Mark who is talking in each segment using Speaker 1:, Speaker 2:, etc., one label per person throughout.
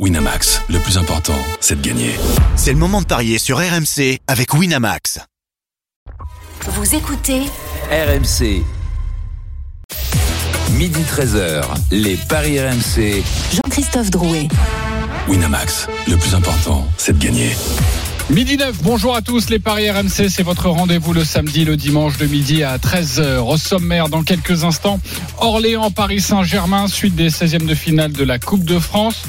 Speaker 1: Winamax, le plus important, c'est de gagner.
Speaker 2: C'est le moment de parier sur RMC avec Winamax.
Speaker 3: Vous écoutez
Speaker 4: RMC. Midi 13h, les Paris RMC.
Speaker 3: Jean-Christophe Drouet.
Speaker 1: Winamax, le plus important, c'est de gagner.
Speaker 5: Midi 9, bonjour à tous, les Paris RMC, c'est votre rendez-vous le samedi, le dimanche de midi à 13h. Au sommaire, dans quelques instants, Orléans, Paris Saint-Germain, suite des 16e de finale de la Coupe de France.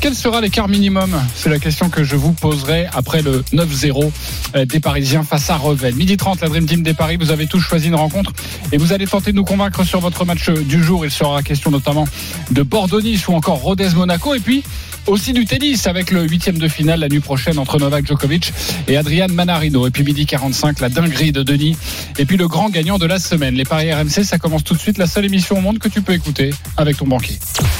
Speaker 5: Quel sera l'écart minimum? C'est la question que je vous poserai après le 9-0 euh, des Parisiens face à Revel. Midi 30, la Dream Team des Paris, vous avez tous choisi une rencontre et vous allez tenter de nous convaincre sur votre match du jour. Il sera question notamment de Bordeaux-Nice ou encore Rodez-Monaco et puis aussi du tennis avec le huitième de finale la nuit prochaine entre Novak Djokovic et Adrian Manarino. Et puis midi 45, la dinguerie de Denis. Et puis le grand gagnant de la semaine. Les Paris RMC, ça commence tout de suite. La seule émission au monde que tu peux écouter avec ton banquier.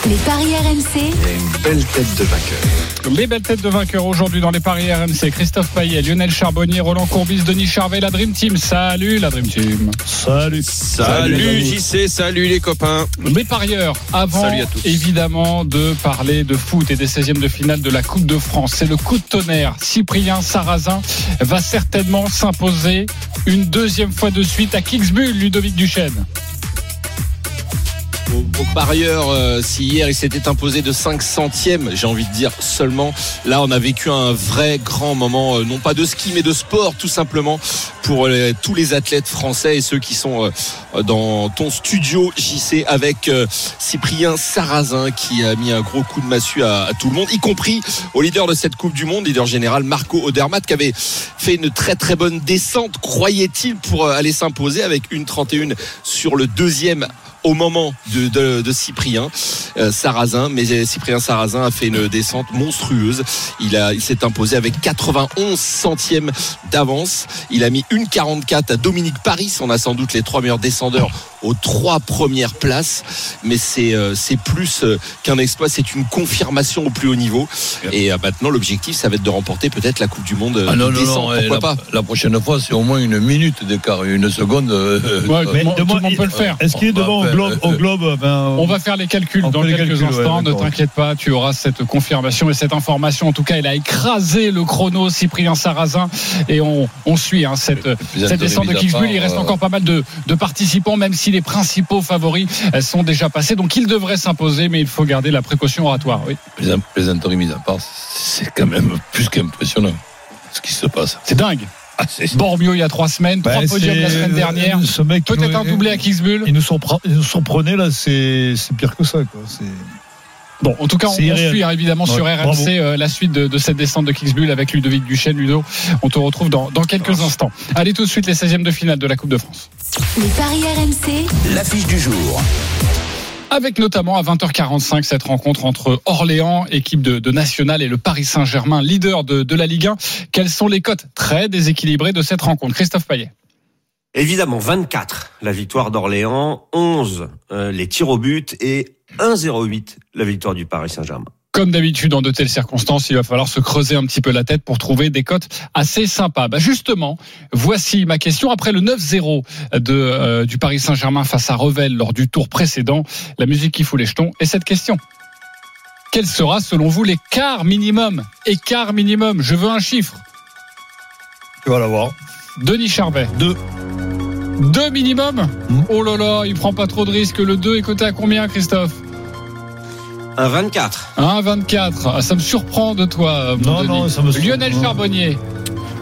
Speaker 3: Les Paris RMC.
Speaker 4: Une belle tête de vainqueur.
Speaker 5: Les belles têtes de vainqueurs aujourd'hui dans les Paris RMC. Christophe Payet, Lionel Charbonnier, Roland Courbis, Denis Charvet, la Dream Team. Salut la Dream Team.
Speaker 6: Salut. Salut, JC, salut les copains.
Speaker 5: Les parieurs, avant
Speaker 6: Salut à tous.
Speaker 5: évidemment de parler de foot et des 16e de finale de la Coupe de France, c'est le coup de tonnerre. Cyprien Sarrazin va certainement s'imposer une deuxième fois de suite à Kingsbull, Ludovic Duchesne.
Speaker 6: Au, parieur, euh, si hier il s'était imposé de 5 centièmes, j'ai envie de dire seulement, là on a vécu un vrai grand moment, euh, non pas de ski mais de sport tout simplement, pour tous les athlètes français et ceux qui sont euh, dans ton studio JC avec euh, Cyprien Sarrazin qui a mis un gros coup de massue à, à tout le monde, y compris au leader de cette Coupe du Monde, leader général Marco Odermatt qui avait fait une très très bonne descente, croyait-il, pour euh, aller s'imposer avec une 31 sur le deuxième au moment de, de, de Cyprien euh, Sarrazin, mais euh, Cyprien Sarrazin a fait une descente monstrueuse. Il a, il s'est imposé avec 91 centièmes d'avance. Il a mis une 44 à Dominique Paris. On a sans doute les trois meilleurs descendeurs aux trois premières places, mais c'est euh, c'est plus euh, qu'un exploit, c'est une confirmation au plus haut niveau. Et euh, maintenant, l'objectif, ça va être de remporter peut-être la Coupe du Monde euh,
Speaker 7: Ah non,
Speaker 6: de
Speaker 7: non,
Speaker 6: descente.
Speaker 7: non, eh,
Speaker 6: Pourquoi
Speaker 7: la,
Speaker 6: pas?
Speaker 7: la prochaine fois, c'est au moins une minute d'écart, une seconde. euh,
Speaker 5: Ouais,
Speaker 7: euh,
Speaker 5: tout le monde peut le faire.
Speaker 8: Est-ce qu'il est devant globe, au globe ben,
Speaker 5: On va faire les calculs dans quelques
Speaker 8: calculs, ouais,
Speaker 5: instants. ne t'inquiète pas, tu auras cette confirmation et cette information. En tout cas, il a écrasé le chrono Cyprien Sarrazin et on, on suit hein, cette,
Speaker 7: plus
Speaker 5: cette descente de
Speaker 7: part,
Speaker 5: Il reste
Speaker 7: euh,
Speaker 5: encore pas mal de, de participants, même si les principaux favoris euh, sont déjà passés. Donc, il devrait s'imposer, mais il faut garder la précaution oratoire. Oui.
Speaker 7: Les, plaisanteries mises à part, c'est quand même plus qu'impressionnant ce qui se passe.
Speaker 5: C'est dingue.
Speaker 7: Ah,
Speaker 5: Bormio il y a trois semaines, trois
Speaker 8: ben,
Speaker 5: podiums la semaine dernière.
Speaker 8: Ce mec, qui
Speaker 5: Peut-être
Speaker 8: nous-
Speaker 5: un doublé à Kingsbull.
Speaker 8: Ils nous sont, ils nous sont prenés là, c'est c'est pire que ça. Quoi.
Speaker 5: Bon, en tout cas, on, suit hein, évidemment sur RMC euh, la suite de, de cette descente de Kingsbull avec Ludovic Duchesne. Ludo, on te retrouve dans, dans quelques instants. Allez tout de suite les 16e de finale de la Coupe de France.
Speaker 3: Les Paris RMC.
Speaker 4: L'affiche du jour.
Speaker 5: Avec notamment à 20h45 cette rencontre entre Orléans, équipe de, de National, et le Paris Saint-Germain, leader de, de la Ligue 1. Quelles sont les cotes très déséquilibrées de cette rencontre? Christophe Payet.
Speaker 9: Évidemment, 24, la victoire d'Orléans, 11, euh, les tirs au but et 1,08, la victoire du Paris Saint-Germain.
Speaker 5: Comme d'habitude, dans de telles circonstances, il va falloir se creuser un petit peu la tête pour trouver des cotes assez sympas. Bah justement, voici ma question. Après le 9-0 de, euh, du Paris Saint-Germain face à Revel lors du tour précédent, la musique qui fout les jetons est cette question. Quel sera, selon vous, l'écart minimum? Écart minimum, je veux un chiffre.
Speaker 8: Tu vas l'avoir.
Speaker 5: Denis Charvet.
Speaker 8: Deux.
Speaker 5: Deux minimum?
Speaker 8: Hmm.
Speaker 5: Oh là là, il prend pas trop de risques. Le 2 est coté à combien, Christophe?
Speaker 9: 1,24,
Speaker 5: 1,24. Ah, Ça me surprend de toi, mon
Speaker 8: Non,
Speaker 5: Denis.
Speaker 8: non, ça me surprend.
Speaker 5: Lionel Charbonnier.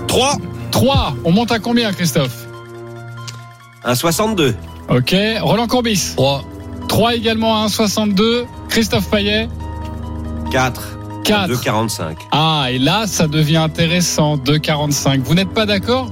Speaker 6: 3
Speaker 5: 3. On monte à combien, Christophe?
Speaker 9: 1,62,
Speaker 5: Ok. Roland Courbis?
Speaker 7: 3,
Speaker 5: 3 également à 1,62. Christophe Payet?
Speaker 9: 4,
Speaker 5: 4.
Speaker 9: 2,45.
Speaker 5: Ah, et là, ça devient intéressant. 2,45. Vous n'êtes pas d'accord?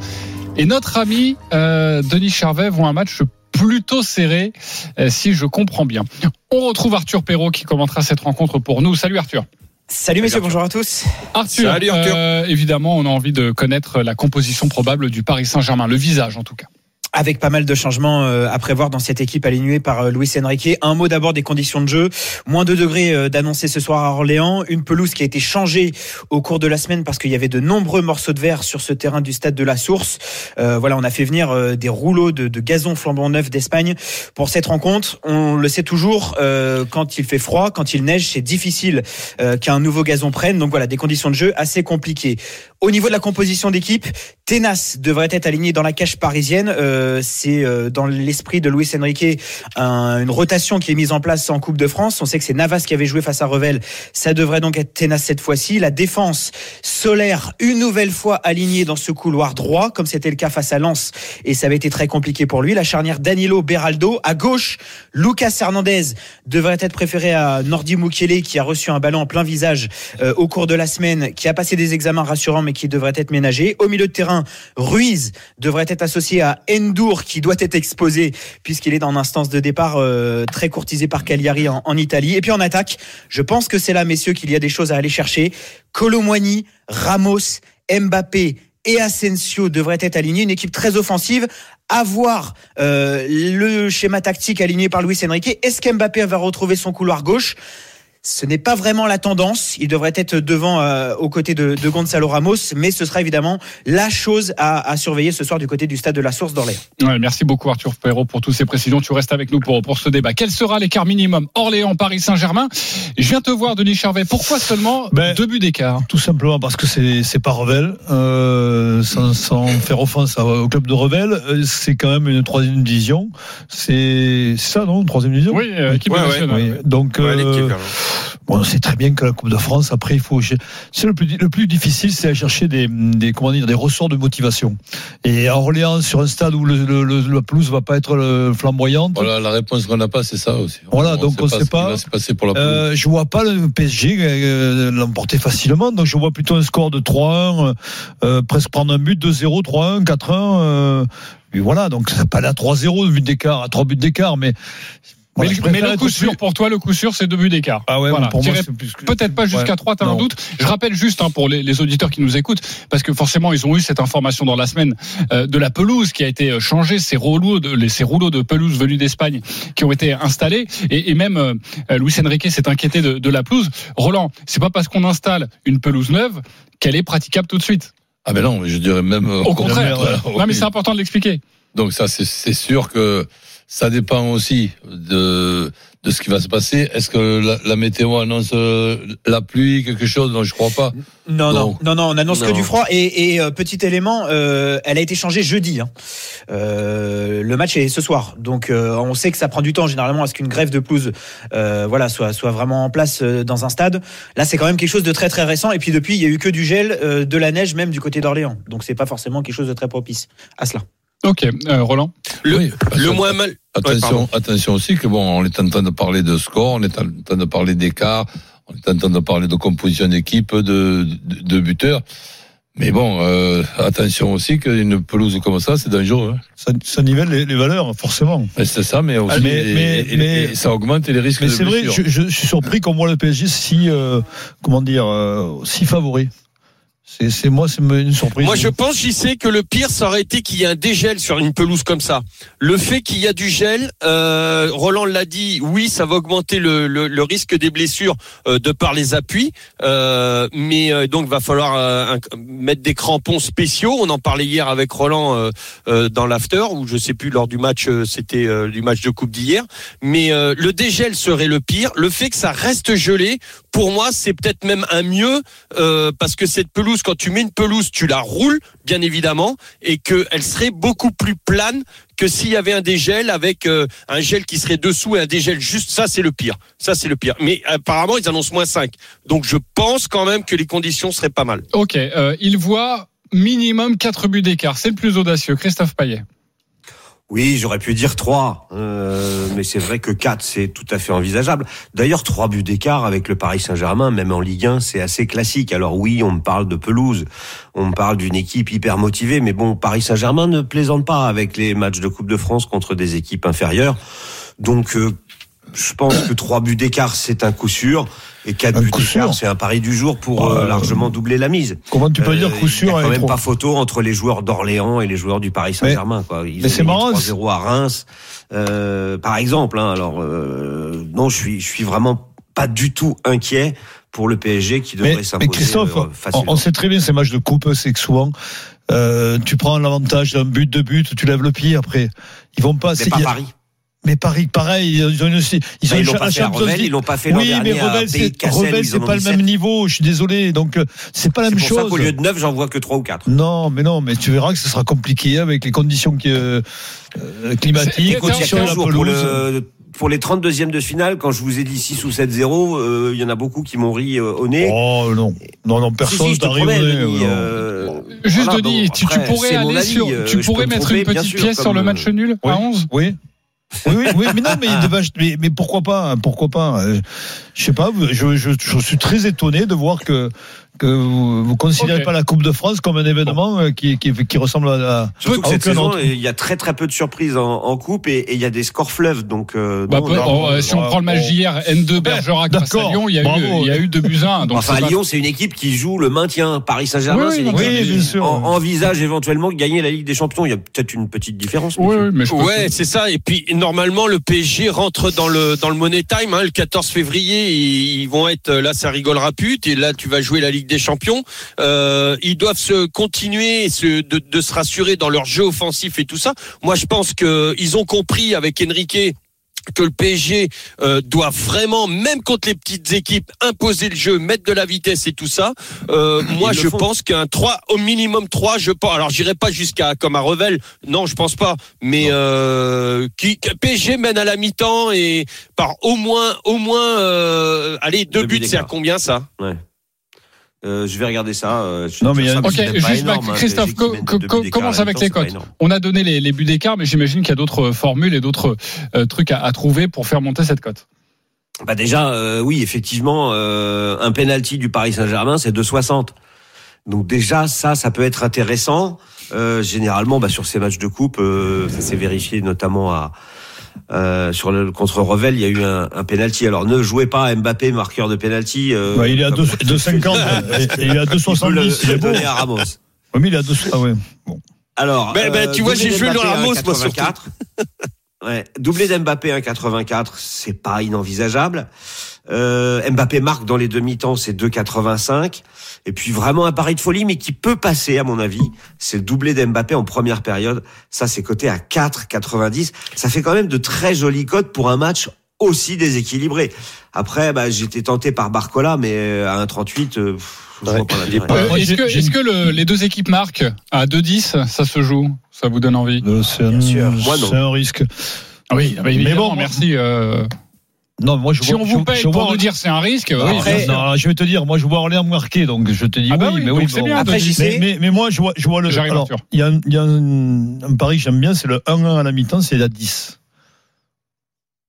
Speaker 5: Et notre ami euh, Denis Charvet voit un match plutôt serré, euh, si je comprends bien. On retrouve Arthur Perrault qui commentera cette rencontre pour nous. Salut Arthur.
Speaker 10: Salut messieurs, bonjour à tous.
Speaker 5: Arthur,
Speaker 6: Salut, Arthur.
Speaker 5: euh, évidemment, on a envie de connaître la composition probable du Paris Saint-Germain, le visage en tout cas.
Speaker 10: Avec pas mal de changements euh, à prévoir dans cette équipe alignée par euh, Luis Enrique. Un mot d'abord des conditions de jeu. Moins 2 degrés euh, d'annoncer ce soir à Orléans. Une pelouse qui a été changée au cours de la semaine parce qu'il y avait de nombreux morceaux de verre sur ce terrain du stade de la Source. Euh, voilà, on a fait venir des rouleaux de, de gazon flambant neuf d'Espagne pour cette rencontre. On le sait toujours, euh, quand il fait froid, quand il neige, c'est difficile euh, qu'un nouveau gazon prenne. Donc voilà, des conditions de jeu assez compliquées. Au niveau de la composition d'équipe, Tenas devrait être aligné dans la cage parisienne. Euh, c'est euh, dans l'esprit de Luis Enrique un- une rotation qui est mise en place en Coupe de France. On sait que c'est Navas qui avait joué face à Revel. Ça devrait donc être Tenas cette fois-ci. La défense solaire, une nouvelle fois alignée dans ce couloir droit, comme c'était le cas face à Lens. Et ça avait été très compliqué pour lui. La charnière Danilo Beraldo. À gauche, Lucas Hernandez devrait être préféré à Nordi Mukiele qui a reçu un ballon en plein visage euh, au cours de la semaine, qui a passé des examens rassurants qui devrait être ménagé. Au milieu de terrain, Ruiz devrait être associé à Endur qui doit être exposé puisqu'il est en instance de départ euh, très courtisé par Cagliari en, Italie. Et puis en attaque, je pense que c'est là, messieurs, qu'il y a des choses à aller chercher. Colomwani, Ramos, Mbappé et Asensio devraient être alignés. Une équipe très offensive. Avoir euh, le schéma tactique aligné par Luis Enrique. Est-ce qu'Mbappé va retrouver son couloir gauche? Ce n'est pas vraiment la tendance. Il devrait être devant euh, aux côtés de, de Gonzalo Ramos, mais ce sera évidemment la chose à, à surveiller ce soir du côté du stade de la Source d'Orléans.
Speaker 5: Ouais, merci beaucoup Arthur Perrault pour toutes ces précisions. Tu restes avec nous pour, pour ce débat. Quel sera l'écart minimum Orléans-Paris Saint-Germain Je viens te voir Denis Charvet. Pourquoi seulement
Speaker 8: Ben,
Speaker 5: deux buts d'écart
Speaker 8: Tout simplement parce que c'est c'est pas Revel, euh, sans, sans faire offense au club de Revel, euh, c'est quand même une troisième division. C'est ça, non, une troisième division.
Speaker 5: Oui, euh, équipe
Speaker 9: Ouais, ouais,
Speaker 5: nationale.
Speaker 8: Oui. Donc, euh,
Speaker 9: l'équipe.
Speaker 8: Bon, on sait très bien que la Coupe de France, après, il faut. C'est le plus le plus difficile, c'est à chercher des, des comment dire des ressorts de motivation. Et à Orléans, sur un stade où le, le, le- la pelouse va pas être euh, flamboyante.
Speaker 7: Voilà, la réponse qu'on n'a pas, c'est ça aussi.
Speaker 8: Voilà, donc on
Speaker 7: sait
Speaker 8: sait
Speaker 7: ce qui
Speaker 8: pas.
Speaker 7: va se passer pour la pelouse.
Speaker 8: Euh, je vois pas le PSG euh, l'emporter facilement, donc je vois plutôt un score de 3-1, euh, presque prendre un but, 2-0, 3-1, 4-1. Euh, et voilà, donc ça pas là 3-0, but d'écart, à 3 buts d'écart, mais.
Speaker 5: Mais,
Speaker 8: voilà,
Speaker 5: le- mais coup sûr
Speaker 8: plus-
Speaker 5: pour toi, le coup sûr, c'est deux buts d'écart.
Speaker 8: Ah ouais,
Speaker 5: Voilà.
Speaker 8: pour moi,
Speaker 5: Tiré
Speaker 8: c'est plus que-
Speaker 5: Peut-être pas jusqu'à
Speaker 8: Ouais.
Speaker 5: 3, t'as un doute. Je rappelle juste hein, pour les, les auditeurs qui nous écoutent, parce que forcément ils ont eu cette information dans la semaine euh, de la pelouse qui a été euh, changée, ces rouleaux de, les, ces rouleaux de pelouse venus d'Espagne qui ont été installés, et, et même euh, euh, Luis Enrique s'est inquiété de, de la pelouse. Roland, c'est pas parce qu'on installe une pelouse neuve qu'elle est praticable tout de suite.
Speaker 7: Ah ben non, je dirais même. euh,
Speaker 5: Au contraire. Non mais c'est important de l'expliquer.
Speaker 7: Donc ça, c'est c'est sûr que ça dépend aussi de de ce qui va se passer. Est-ce que la, la météo annonce euh, la pluie, quelque chose? Non, je crois pas.
Speaker 10: Non, non,
Speaker 7: Non.
Speaker 10: non, non, on annonce que du froid. Et, et, euh, petit élément, euh, elle a été changée jeudi. hein. Le match est ce soir, donc on sait que ça prend du temps généralement à ce qu'une grève de pelouse, voilà, soit soit vraiment en place dans un stade. Là, c'est quand même quelque chose de très très récent. Et puis depuis, il y a eu que du gel, de la neige même du côté d'Orléans. Donc c'est pas forcément quelque chose de très propice à cela.
Speaker 5: Ok, euh, Roland.
Speaker 6: Le-
Speaker 7: Oui,
Speaker 6: moins mal.
Speaker 7: Attention, attention aussi que bon, on est en train de parler de score, on est en train de parler d'écart, on est en train de parler de composition d'équipe, de, de, de buteurs. Mais bon, euh, attention aussi qu'une pelouse comme ça, c'est dangereux. hein.
Speaker 8: Ça, ça nivelle les, les valeurs, forcément.
Speaker 7: Mais C'est ça, mais aussi,
Speaker 8: Ah, mais-
Speaker 7: et-
Speaker 8: mais-
Speaker 7: et-
Speaker 8: mais-
Speaker 7: et ça augmente les risques
Speaker 8: Mais
Speaker 7: de
Speaker 8: c'est vrai, je, je suis surpris qu'on voit le PSG si, euh, comment dire, euh, si favori. C'est, moi, c'est une surprise.
Speaker 6: Moi, je pense, j'y sais que le pire, ça aurait été qu'il y ait un dégel sur une pelouse comme ça. Le fait qu'il y a du gel, euh, Roland l'a dit, oui, ça va augmenter le, le, le risque des blessures euh, de par les appuis, euh, mais euh, donc va falloir euh, un- mettre des crampons spéciaux. On en parlait hier avec Roland euh, dans l'after, ou je sais plus lors du match, c'était du match de coupe d'hier. Mais le dégel serait le pire. Le fait que ça reste gelé, pour moi, c'est peut-être même un mieux euh, parce que cette pelouse, quand tu mets une pelouse, tu la roules, bien évidemment, et qu'elle serait beaucoup plus plane que s'il y avait un dégel avec euh, un gel qui serait dessous et un dégel juste. Ça, c'est le pire. Ça, c'est le pire. Mais apparemment, ils annoncent moins 5. Donc, je pense quand même que les conditions seraient pas mal.
Speaker 5: Ok, euh, il voit minimum 4 buts d'écart. C'est le plus audacieux. Christophe Payet.
Speaker 9: Oui, j'aurais pu dire 3, euh, mais c'est vrai que 4, c'est tout à fait envisageable. D'ailleurs, 3 buts d'écart avec le Paris Saint-Germain, même en Ligue 1, c'est assez classique. Alors oui, on me parle de pelouse, on me parle d'une équipe hyper motivée, mais bon, Paris Saint-Germain ne plaisante pas avec les matchs de Coupe de France contre des équipes inférieures. Donc, euh, je pense que trois buts d'écart, c'est un coup sûr. Et quatre
Speaker 8: Un
Speaker 9: buts
Speaker 8: coup sûr.
Speaker 9: d'écart, c'est un pari du jour pour euh,
Speaker 8: Euh,
Speaker 9: largement doubler la mise.
Speaker 8: Comment tu peux
Speaker 9: Euh,
Speaker 8: dire coup sûr
Speaker 9: Il n'y a quand même pas photo entre les joueurs d'Orléans et les joueurs du Paris Saint-Germain. quoi. Ils
Speaker 8: mais c'est marrant,
Speaker 9: 3-0 à Reims, euh, par exemple. Hein. Alors non, je suis, je suis vraiment pas du tout inquiet pour le PSG qui devrait
Speaker 8: Mais,
Speaker 9: s'imposer
Speaker 8: mais Christophe, on,
Speaker 9: facilement.
Speaker 8: on sait très bien ces matchs de coupe, c'est que souvent tu prends l'avantage d'un but, de but, tu lèves le pied après. Ils vont pas.
Speaker 9: C'est
Speaker 8: c'est-
Speaker 9: pas Paris.
Speaker 8: Mais Paris, pareil, ils ont une, ils
Speaker 9: Bah,
Speaker 8: ont
Speaker 9: ils l'ont
Speaker 8: une
Speaker 9: pas fait à Revel, ils l'ont pas fait l'an
Speaker 8: Oui, mais
Speaker 9: dernier
Speaker 8: Revel, c'est Revel, c'est pas le même niveau. Je suis désolé, donc euh, c'est pas la
Speaker 9: C'est
Speaker 8: même
Speaker 9: pour ça
Speaker 8: chose.
Speaker 9: qu'au lieu de 9, j'en vois que 3 ou 4.
Speaker 8: Non, mais non, mais tu verras que ce sera compliqué avec les conditions qui, euh, euh, climatiques,
Speaker 5: C'est-
Speaker 8: les
Speaker 5: c'est-
Speaker 8: conditions de la
Speaker 9: pour, le, pour les 32e de finale, quand je vous ai dit 6 ou 7-0, euh, il y en a beaucoup qui m'ont ri euh, au nez.
Speaker 8: Oh non, non, non,
Speaker 9: Si,
Speaker 8: personne
Speaker 9: si,
Speaker 8: t'arrive non.
Speaker 9: euh,
Speaker 5: Juste
Speaker 9: voilà,
Speaker 5: Denis,
Speaker 9: bon,
Speaker 5: tu, tu
Speaker 9: après,
Speaker 5: pourrais
Speaker 9: c'est
Speaker 5: aller
Speaker 9: avis,
Speaker 5: sur,
Speaker 9: euh,
Speaker 5: tu pourrais
Speaker 9: me
Speaker 5: mettre
Speaker 9: tromper,
Speaker 5: une petite
Speaker 9: sûr,
Speaker 5: pièce sur le match
Speaker 9: euh,
Speaker 5: nul
Speaker 8: Oui.
Speaker 5: à 11
Speaker 8: Oui. Oui, oui, oui, mais non, mais, mais, mais pourquoi pas, hein, pourquoi pas. euh, Je sais pas, je, je, je suis très étonné de voir que que vous, vous considérez pas la Coupe de France comme un événement euh, qui, qui, qui ressemble à la.
Speaker 9: Surtout que cette saison, il y a très très peu de surprises en, en coupe et, et il y a des scores fleuves. Donc, euh,
Speaker 5: Bah,
Speaker 9: non,
Speaker 5: peu-
Speaker 9: non,
Speaker 5: oh, euh, si on prend le match d'hier, N2 Bergerac face à
Speaker 8: d'accord,
Speaker 5: Lyon, il y a eu, il y a eu 2 buts à 1. Donc
Speaker 9: Enfin, Lyon, c'est une équipe qui joue le maintien. Paris Saint-Germain,
Speaker 5: Oui,
Speaker 9: c'est une équipe
Speaker 8: oui,
Speaker 9: qui en- envisage éventuellement de gagner la Ligue des Champions. Il y a peut-être une petite différence.
Speaker 5: Oui, mais je
Speaker 11: Ouais, c'est ça. Et puis normalement, le PSG rentre dans le dans le Money Time. Hein, le 14 février, ils, vont être là, ça rigolera plus. Et là, tu vas jouer la Ligue des Champions. Euh, ils doivent se continuer, se, de, de se rassurer dans leur jeu offensif et tout ça. Moi, je pense que ils ont compris avec Enrique que le PSG euh, doit vraiment, même contre les petites équipes, imposer le jeu, mettre de la vitesse et tout ça. Euh, moi, je
Speaker 9: font.
Speaker 11: pense qu'un 3, au minimum 3, je pense. Alors, j'irai pas jusqu'à comme à Revel. Non, je pense pas. Mais euh, qui, PSG mène à la mi-temps et par au moins, au moins, allez, deux
Speaker 9: Deux buts
Speaker 11: c'est à combien ça?
Speaker 9: Euh, je vais regarder ça. euh,
Speaker 8: Non, mais il y a-
Speaker 9: ça,
Speaker 5: Ok, juste
Speaker 9: énorme, hein,
Speaker 5: Christophe,
Speaker 9: qui
Speaker 5: co- co- commence avec les cotes. On a donné les, les buts d'écart, mais j'imagine qu'il y a d'autres formules et d'autres euh, trucs à, à trouver pour faire monter cette cote.
Speaker 9: Bah déjà, euh, oui, effectivement, euh, un penalty du Paris Saint-Germain, c'est 2,60. Donc déjà, ça, ça peut être intéressant. Euh, généralement, bah, sur ces matchs de coupe, euh, ça s'est vérifié notamment à euh, sur le contre Revel, il y a eu un, un penalty. Alors ne jouez pas à Mbappé marqueur de penalty. euh,
Speaker 8: Ouais, il est à
Speaker 9: comme-
Speaker 8: 2,50 et, et il est à
Speaker 9: Il peut le,
Speaker 8: 2,70. Il est
Speaker 9: le
Speaker 8: beau.
Speaker 9: donner à Ramos.
Speaker 8: Oui, mais il est à 2, ah ouais.
Speaker 9: Alors,
Speaker 11: Ben, ben, tu vois, j'ai joué
Speaker 9: à
Speaker 11: Ramos, moi,
Speaker 9: 1,84. Ouais, doublé d'Mbappé 1,84, c'est pas inenvisageable. Euh, Mbappé marque dans les demi-temps, c'est 2,85. Et puis vraiment un pari de folie, mais qui peut passer à mon avis, c'est le doublé d'Mbappé en première période. Ça, c'est coté à 4,90. Ça fait quand même de très jolies cotes pour un match aussi déséquilibré. Après, bah, j'étais tenté par Barcola, mais euh, à 1,38, euh, l'intérêt.
Speaker 5: Euh, est-ce que,
Speaker 8: une-
Speaker 5: que le- les deux équipes marquent à 2-10 Ça se joue? Ça vous donne envie?
Speaker 8: Euh, C'est un, un risque.
Speaker 5: Ah Oui, bah, évidemment,
Speaker 8: bon,
Speaker 5: merci. euh,
Speaker 8: Non, moi je
Speaker 5: si
Speaker 8: vois.
Speaker 5: on vous
Speaker 8: je-
Speaker 5: paye
Speaker 8: je
Speaker 5: pour
Speaker 8: vois-
Speaker 5: nous dire c'est un risque, oui,
Speaker 8: Après,
Speaker 5: sûr.
Speaker 8: non, je vais te dire, moi je vois Orléans marqué, donc je te dis
Speaker 5: Ah bah
Speaker 8: oui,
Speaker 5: oui,
Speaker 8: mais oui.
Speaker 5: c'est
Speaker 8: bon.
Speaker 5: bien,
Speaker 10: Après.
Speaker 8: Mais, mais, mais moi je vois, je vois le. Il y a, un, y a un, un pari que j'aime bien, c'est le 1-1 à la mi-temps, c'est la 10.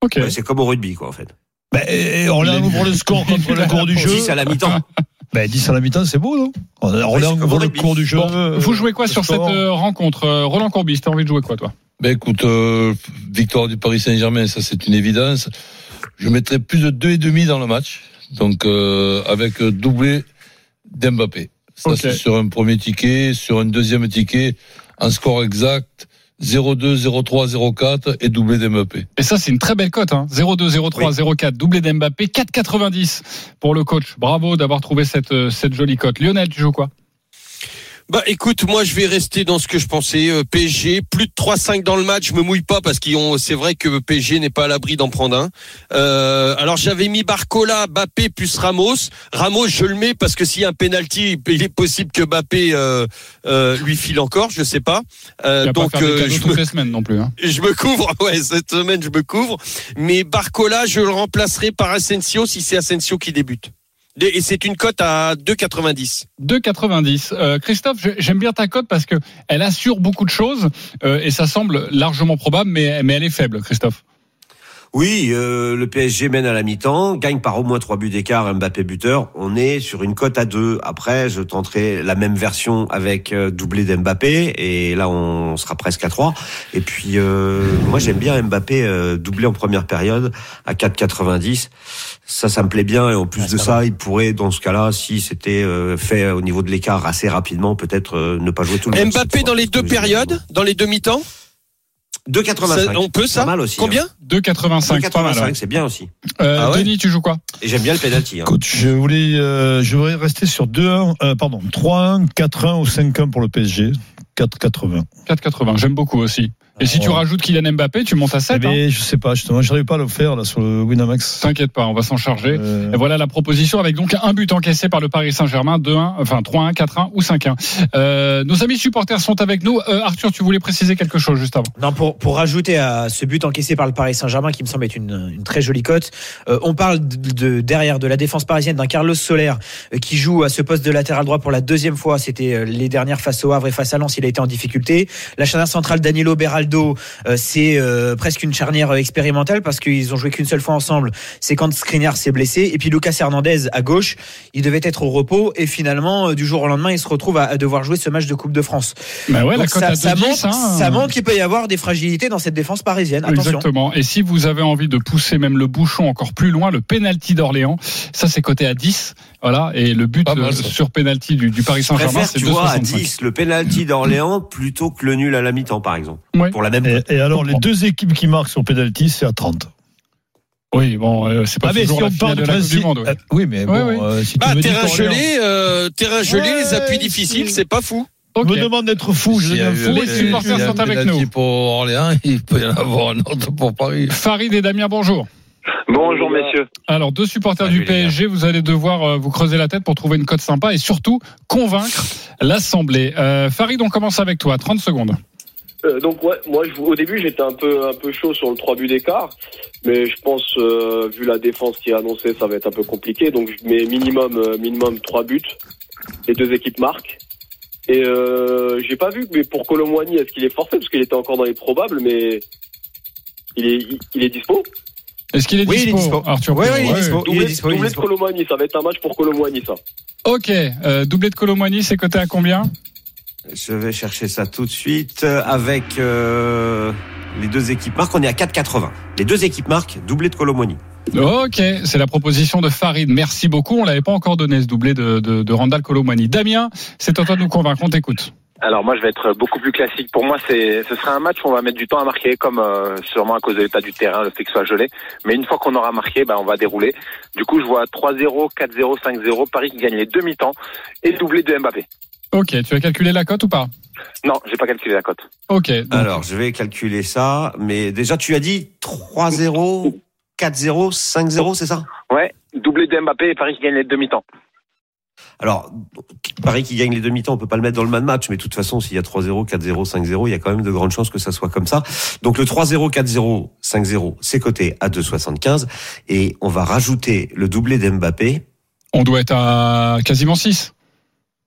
Speaker 5: Ok.
Speaker 9: Ouais, c'est comme au rugby, quoi, en fait.
Speaker 8: Et Orléans ouvre le score contre le cours du jeu.
Speaker 9: 10 à la mi-temps.
Speaker 8: Ben, 10 à la mi-temps, c'est beau, non? Ouvre
Speaker 9: au
Speaker 8: le cours du jeu.
Speaker 5: Bon,
Speaker 8: euh,
Speaker 5: vous jouez quoi sur cette euh, rencontre Euh, Roland Courbis, t'as envie de jouer quoi toi?
Speaker 7: Ben écoute, euh, victoire du Paris Saint-Germain, ça c'est une évidence. Je mettrais plus de deux et demi dans le match, donc euh, avec doublé d'Mbappé. Ça
Speaker 5: Ok.
Speaker 7: c'est sur un premier ticket, sur un deuxième ticket, un score exact 0-2, 0-3, 0-4 et doublé d'Mbappé.
Speaker 5: Et ça, c'est une très belle cote. Hein. 0-2, 0-3, 0-4, doublé d'Mbappé, 4,90 pour le coach. Bravo d'avoir trouvé cette, euh, cette jolie cote. Lionel, tu joues quoi?
Speaker 11: Bah écoute, moi je vais rester dans ce que je pensais. Euh, PSG, plus de 3-5 dans le match, je me mouille pas parce qu'ils ont. C'est vrai que PSG n'est pas à l'abri d'en prendre un. Euh, alors j'avais mis Barcola, Bappé plus Ramos. Ramos, je le mets parce que s'il y a un penalty, il est possible que Bappé euh, euh, lui file encore, je sais pas. Euh, donc
Speaker 5: pas
Speaker 11: euh, je me,
Speaker 5: non plus. Hein.
Speaker 11: je me couvre. Ouais, cette semaine je me couvre. Mais Barcola, je le remplacerai par Asensio si c'est Asensio qui débute. Et c'est une cote à 2,90.
Speaker 5: 2,90. Euh, Christophe, j'aime bien ta cote parce que elle assure beaucoup de choses euh, et ça semble largement probable, mais, mais elle est faible, Christophe.
Speaker 9: Oui, euh, le PSG mène à la mi-temps, gagne par au moins trois buts d'écart, Mbappé buteur. On est sur une cote à deux. Après, je tenterai la même version avec euh, doublé d'Mbappé, et là on sera presque à trois. Et puis, euh, moi j'aime bien Mbappé euh, doublé en première période à 4,90. Ça, ça me plaît bien. Et en plus de ça, il pourrait, dans ce cas-là, si c'était euh, fait au niveau de l'écart assez rapidement, peut-être euh, ne pas jouer tout le match.
Speaker 11: Mbappé dans les deux périodes, dans les deux mi-temps
Speaker 9: 2,85.
Speaker 11: Ça, on peut ça
Speaker 9: Pas mal aussi.
Speaker 11: Combien
Speaker 5: 2,85. pas mal, ouais.
Speaker 9: 2,85, c'est bien aussi.
Speaker 5: Euh,
Speaker 11: Ah ouais
Speaker 5: Denis, tu joues quoi?
Speaker 9: Et j'aime bien le penalty. Hein.
Speaker 8: Coach, je voulais, euh, je voudrais rester sur 2-1, euh, pardon, 3-1, 4-1 ou 5-1 pour le PSG. 4-80.
Speaker 5: 4,80. J'aime beaucoup aussi. Et si tu rajoutes Kylian Mbappé, tu montes à 7. hein.
Speaker 8: Mais je sais pas, justement, j'arrive pas à le faire là sur le Winamax.
Speaker 5: T'inquiète pas, on va s'en charger.
Speaker 8: Euh,
Speaker 5: Et voilà la proposition avec donc un but encaissé par le Paris Saint-Germain, 2-1, enfin 3-1, 4-1 ou 5-1. Euh, nos amis supporters sont avec nous. Euh, Arthur, tu voulais préciser quelque chose juste avant.
Speaker 10: Non, pour, pour rajouter à ce but encaissé par le Paris Saint-Germain, qui me semble être une, une très jolie cote, euh, on parle de, de- derrière de la défense parisienne d'un Carlos Soler euh, qui joue à ce poste de latéral droit pour la deuxième fois. C'était les dernières face au Havre et face à Lens, il a été en difficulté. La charnière centrale Danilo Beraldo, euh, c'est euh, presque une charnière euh, expérimentale parce qu'ils ont joué qu'une seule fois ensemble. C'est quand Skriniar s'est blessé. Et puis Lucas Hernandez à gauche, il devait être au repos et finalement, du jour au lendemain, il se retrouve à, devoir jouer ce match de Coupe de France.
Speaker 5: Bah ouais, la
Speaker 10: ça,
Speaker 5: à
Speaker 10: ça
Speaker 5: 2,10,
Speaker 10: montre,
Speaker 5: hein.
Speaker 10: ça montre qu'il peut y avoir des fragilités dans cette défense parisienne. Attention.
Speaker 5: Exactement. Et si vous avez envie de pousser même le bouchon encore plus loin, le penalty d'Orléans, ça c'est coté à 10. Voilà. Et le but
Speaker 7: mal,
Speaker 5: euh, sur penalty du, du Paris
Speaker 9: Je
Speaker 5: Saint-Germain, c'est
Speaker 9: tu vois, à
Speaker 5: 2,65.
Speaker 9: 10, le penalty d'Orléans plutôt que le nul à la mi-temps, par exemple.
Speaker 5: Ouais.
Speaker 9: Pour la même
Speaker 8: et, alors, les deux équipes qui marquent sur penalty, c'est à 30.
Speaker 5: Oui, bon, euh, c'est pas
Speaker 8: Ah, mais
Speaker 5: toujours
Speaker 8: si
Speaker 5: la
Speaker 8: on
Speaker 5: finale
Speaker 8: parle
Speaker 5: de la Coupe du. Monde. ouais.
Speaker 8: euh, oui, mais bon,
Speaker 5: Ouais, ouais.
Speaker 8: euh, si tu
Speaker 11: Bah, terrain gelé, euh, terrain gelé,
Speaker 8: Ouais,
Speaker 11: les appuis
Speaker 8: c'est-
Speaker 11: difficiles, c'est pas fou.
Speaker 5: Ok.
Speaker 8: me demande d'être fou, je
Speaker 7: S'il y
Speaker 8: fou.
Speaker 7: un-
Speaker 5: Les supporters
Speaker 7: il y a un
Speaker 5: sont avec nous.
Speaker 7: pour Orléans, il peut y en avoir un autre pour Paris.
Speaker 5: Farid et Damien, bonjour.
Speaker 12: Bonjour messieurs.
Speaker 5: Alors, deux supporters
Speaker 9: Salut,
Speaker 5: du. PSG, vous allez devoir euh, vous creuser la tête pour trouver une cote sympa et surtout convaincre l'Assemblée. Euh, Farid, on commence avec toi, 30 secondes.
Speaker 12: Euh, donc ouais, moi je, au début j'étais un peu un peu chaud sur le 3 buts d'écart, mais je pense euh, vu la défense qui est annoncée, ça va être un peu compliqué. Donc je mets minimum euh, minimum 3 buts. Les deux équipes marquent. Et euh, j'ai pas vu mais pour Colomwani, est-ce qu'il est forfait parce qu'il était encore dans les probables mais il est il, il est dispo?
Speaker 5: Est-ce qu'il est
Speaker 10: Oui, il est
Speaker 5: dispo,
Speaker 10: dispo.
Speaker 5: Arthur
Speaker 10: Oui, oui, il est dispo. Il est
Speaker 12: Doublé,
Speaker 10: dispo, il est
Speaker 12: doublé de
Speaker 10: dispo.
Speaker 12: Colomwani, ça va être un match pour Colomwani ça.
Speaker 5: Ok, euh, doublé de Colomani, c'est coté à combien
Speaker 9: Je vais chercher ça tout de suite euh, avec euh, les deux équipes marques. On est à 4,80. Les deux équipes marques, doublé de Colomoni.
Speaker 5: Ok, c'est la proposition de Farid. Merci beaucoup. On l'avait pas encore donné ce doublé de, de, de Randall Colomani. Damien, c'est à toi de nous convaincre. On t'écoute.
Speaker 13: Alors moi je vais être beaucoup plus classique. Pour moi c'est ce sera un match où on va mettre du temps à marquer comme euh, sûrement à cause de l'état du terrain, le fait que ce soit gelé. Mais une fois qu'on aura marqué, bah, on va dérouler. Du coup je vois 3-0, 4-0, 5-0, Paris qui gagne les demi-temps et doublé de Mbappé.
Speaker 5: Ok, tu as calculé la cote ou pas?
Speaker 13: Non, j'ai pas calculé la cote.
Speaker 5: Ok. donc-
Speaker 9: Alors, je vais calculer ça. Mais déjà, tu as dit 3-0, 4-0, 5-0, c'est ça?
Speaker 13: Ouais, doublé de Mbappé et Paris qui gagne les demi-temps.
Speaker 9: Alors, Paris qui gagne les demi-temps, on peut pas le mettre dans le même match, mais de toute façon, s'il y a 3-0, 4-0, 5-0, il y a quand même de grandes chances que ça soit comme ça. Donc le 3-0, 4-0, 5-0, c'est coté à 2,75. Et on va rajouter le doublé d'Mbappé.
Speaker 5: On doit être à quasiment 6.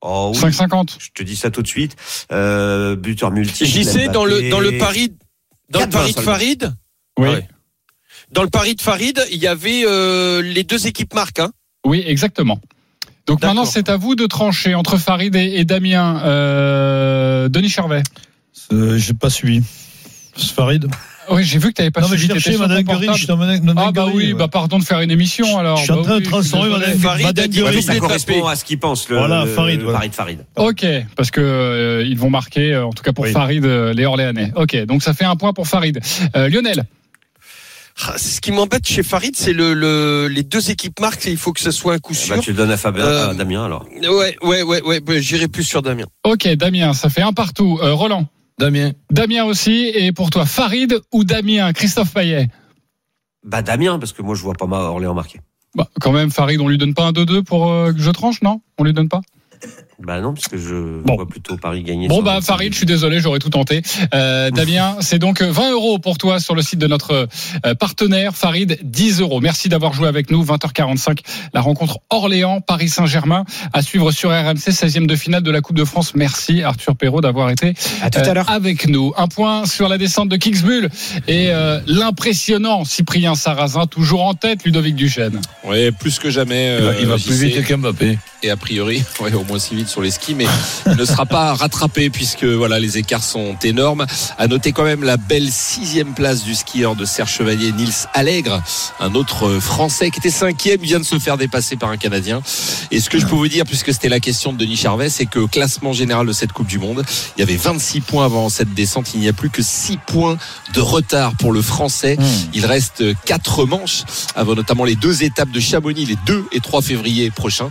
Speaker 9: Oh, oui.
Speaker 5: 5,50.
Speaker 9: Je te dis ça tout de suite. Euh, buteur multiple.
Speaker 11: J'y sais dans le dans le pari dans le
Speaker 9: 4-20
Speaker 11: pari de. Farid.
Speaker 5: Oui.
Speaker 11: Ouais. Dans le pari de Farid, il y avait euh, les deux équipes marques. Hein.
Speaker 5: Oui, exactement. Donc maintenant, c'est à vous de trancher entre Farid et, et Damien. Euh, Denis Charvet.
Speaker 8: Euh, J'ai pas suivi. Farid.
Speaker 5: Oui, j'ai vu que tu n'avais pas
Speaker 8: Non, mais
Speaker 5: suivi.
Speaker 8: Madame
Speaker 5: Ah bah oui,
Speaker 8: ouais.
Speaker 5: bah pardon de faire une émission alors.
Speaker 8: Je suis en
Speaker 5: Bah
Speaker 8: train de
Speaker 5: oui, je suis
Speaker 8: transformer. Madame
Speaker 11: Farid
Speaker 8: Madame
Speaker 9: mais ça
Speaker 11: de
Speaker 9: correspond à ce qu'il pense, le,
Speaker 8: Voilà,
Speaker 9: le-
Speaker 8: Farid,
Speaker 9: le
Speaker 8: voilà.
Speaker 9: pari de Farid.
Speaker 5: Ok, parce que euh, ils vont marquer, euh, en tout cas pour
Speaker 8: Oui.
Speaker 5: Farid, euh, les Orléanais. Ok, donc ça fait un point pour Farid. Euh, Lionel.
Speaker 11: Ah, Ce qui m'embête chez Farid, c'est le, le les deux équipes marques. Il faut que ce soit un coup
Speaker 9: Eh
Speaker 11: sûr.
Speaker 9: ben, tu le donnes à Fabien,
Speaker 11: Euh,
Speaker 9: à Damien alors.
Speaker 11: Ouais, ouais, ouais, ouais. bah, J'irai plus sur Damien.
Speaker 5: Ok, Damien, ça fait un partout. Euh, Roland.
Speaker 7: Damien.
Speaker 5: Damien aussi. Et pour toi, Farid ou Damien Christophe Payet?
Speaker 9: Bah Damien, parce que moi je vois pas mal Orléans marqué.
Speaker 5: bah, Quand même, Farid, on lui donne pas un 2-2 pour euh, que je tranche, non? On lui donne pas?
Speaker 9: Bah non, parce que je
Speaker 5: Bon.
Speaker 9: vois plutôt Paris gagner.
Speaker 5: Bon bah Farid, je suis désolé, j'aurais tout tenté. Euh, Damien, c'est donc 20 euros pour toi sur le site de notre euh, partenaire Farid, 10 euros. Merci d'avoir joué avec nous. 20h45, la rencontre Orléans Paris Saint-Germain à suivre sur RMC 16e de finale de la Coupe de France. Merci Arthur Perrault d'avoir été
Speaker 10: À tout à
Speaker 5: euh,
Speaker 10: l'heure.
Speaker 5: avec nous. Un point sur la descente de Kingsbull et euh, l'impressionnant Cyprien Sarrazin toujours en tête. Ludovic Duchesne.
Speaker 6: Ouais, plus que jamais.
Speaker 7: Il va, il va plus vite qu'Mbappé.
Speaker 6: Et a priori, ouais, au moins si vite sur les skis, mais il ne sera pas rattrapé puisque voilà les écarts sont énormes. À noter quand même la belle sixième place du skieur de Serre Chevalier, Nils Allègre, un autre Français qui était cinquième, vient de se faire dépasser par un Canadien. Et ce que je peux vous dire, puisque c'était la question de Denis Charvet, c'est que au classement général de cette Coupe du Monde, il y avait 26 points avant cette descente, il n'y a plus que 6 points de retard pour le Français. Il reste quatre manches avant notamment les deux étapes de Chamonix les 2 et 3 février prochains.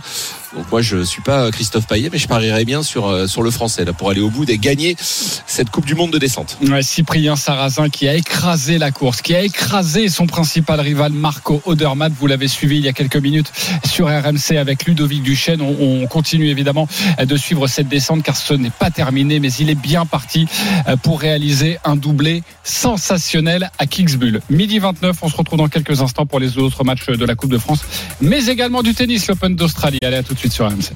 Speaker 6: Donc moi je suis pas Christophe Payet mais je parierais bien sur euh, sur le français là pour aller au bout et gagner cette Coupe du monde de descente.
Speaker 5: Cyprien Sarrazin qui a écrasé la course, qui a écrasé son principal rival Marco Odermatt. Vous l'avez suivi il y a quelques minutes sur RMC avec Ludovic Duchesne. On, on continue évidemment de suivre cette descente car ce n'est pas terminé, mais il est bien parti euh, pour réaliser un doublé sensationnel à Kingsbull. Midi 29, on se retrouve dans quelques instants pour les autres matchs de la Coupe de France, mais également du tennis, l'Open d'Australie. Allez, à tout de suite sur RMC.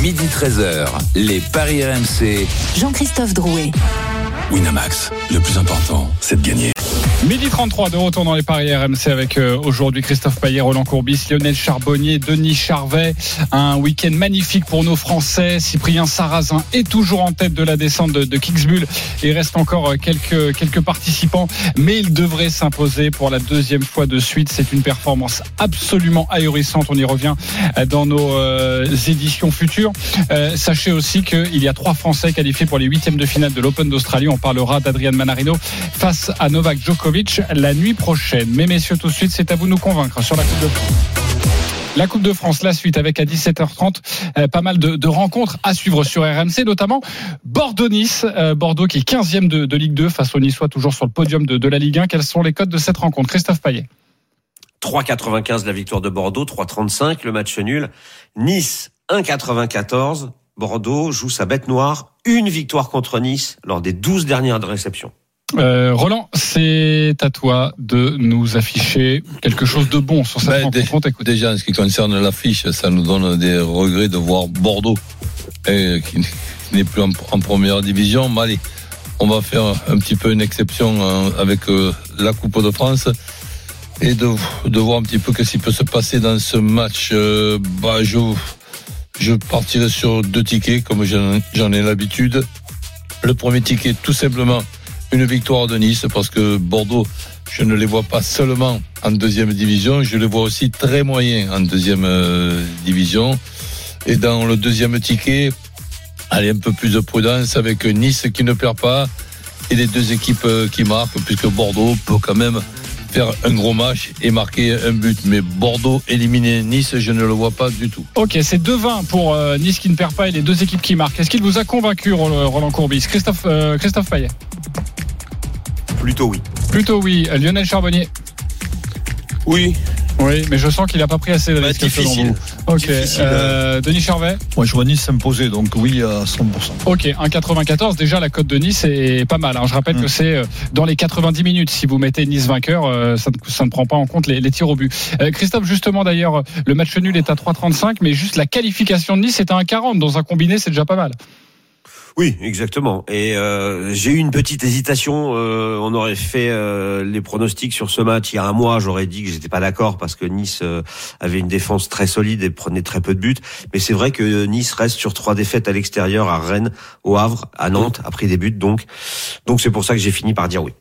Speaker 4: Midi 13h, les Paris RMC.
Speaker 3: Jean-Christophe Drouet.
Speaker 1: Winamax, le plus important, c'est de gagner.
Speaker 5: Midi 33 de retour dans les paris RMC avec euh, aujourd'hui Christophe Payet, Roland Courbis, Lionel Charbonnier, Denis Charvet. Un week-end magnifique pour nos Français. Cyprien Sarrazin est toujours en tête de la descente de, de Kingsbull. Il reste encore euh, quelques, quelques participants, mais il devrait s'imposer pour la deuxième fois de suite. C'est une performance absolument ahurissante. On y revient euh, dans nos éditions futures. Sachez aussi qu'il y a trois Français qualifiés pour les huitièmes de finale de l'Open d'Australie. On parlera d'Adrian Manarino face à Novak Djokovic la nuit prochaine. Mais messieurs, tout de suite, c'est à vous de nous convaincre sur la Coupe de France. La Coupe de France, la suite avec à 17h30 euh, pas mal de, rencontres à suivre sur RMC, notamment Bordeaux-Nice, euh, Bordeaux qui est 15e de, Ligue 2 face aux Niçois toujours sur le podium de, de la Ligue 1. Quels sont les codes de cette rencontre? Christophe Payet
Speaker 9: 3,95 la victoire de Bordeaux, 3,35 le match nul. Nice 1,94. Bordeaux joue sa bête noire, une victoire contre Nice lors des 12 dernières réceptions.
Speaker 5: Euh, Roland, c'est à toi de nous afficher quelque chose de bon sur cette
Speaker 7: Ben,
Speaker 5: rencontre.
Speaker 7: Déjà, en ce qui concerne l'affiche, ça nous donne des regrets de voir Bordeaux, eh, qui n'est plus en, en première division. Mais allez, on va faire un petit peu une exception hein, avec euh, la Coupe de France et de, de voir un petit peu ce qui peut se passer dans ce match. Euh, bah, je, je partirai sur deux tickets, comme j'en j'en ai l'habitude. Le premier ticket, tout simplement, une victoire de Nice, parce que Bordeaux, je ne les vois pas seulement en deuxième division, je les vois aussi très moyens en deuxième euh, division. Et dans le deuxième ticket, allez, un peu plus de prudence avec Nice qui ne perd pas et les deux équipes euh, qui marquent, puisque Bordeaux peut quand même faire un gros match et marquer un but. Mais Bordeaux éliminer Nice, je ne le vois pas du tout.
Speaker 5: Ok, c'est 2-20 pour euh, Nice qui ne perd pas et les deux équipes qui marquent. Est-ce qu'il vous a convaincu, Roland Courbis? Christophe, euh, Christophe
Speaker 9: Plutôt oui.
Speaker 5: Plutôt oui. Euh, Lionel Charbonnier
Speaker 11: Oui.
Speaker 5: Oui, mais je sens qu'il n'a pas pris assez de
Speaker 11: Bah,
Speaker 5: risques selon
Speaker 11: difficile.
Speaker 5: vous. Ok.
Speaker 11: Difficile,
Speaker 5: Euh, Denis Charvet
Speaker 8: Moi, je vois Nice s'imposer, donc oui à 100%.
Speaker 5: Ok, 1,94. Déjà, la cote de Nice est pas mal. hein. Je rappelle
Speaker 8: Mm.
Speaker 5: que c'est euh, dans les 90 minutes. Si vous mettez Nice vainqueur, ça, ne- ça ne prend pas en compte les, les tirs au but. Euh, Christophe, justement, d'ailleurs, le match nul est à 3,35, mais juste la qualification de Nice est à 1,40. Dans un combiné, c'est déjà pas mal.
Speaker 9: Oui, exactement. Et euh, j'ai eu une petite hésitation. euh, on aurait fait euh, les pronostics sur ce match il y a un mois. J'aurais dit que j'étais pas d'accord parce que Nice euh, avait une défense très solide et prenait très peu de buts. Mais c'est vrai que Nice reste sur trois défaites à l'extérieur, à Rennes, au Havre, à Nantes, a pris des buts. Donc, donc c'est pour ça que j'ai fini par dire oui.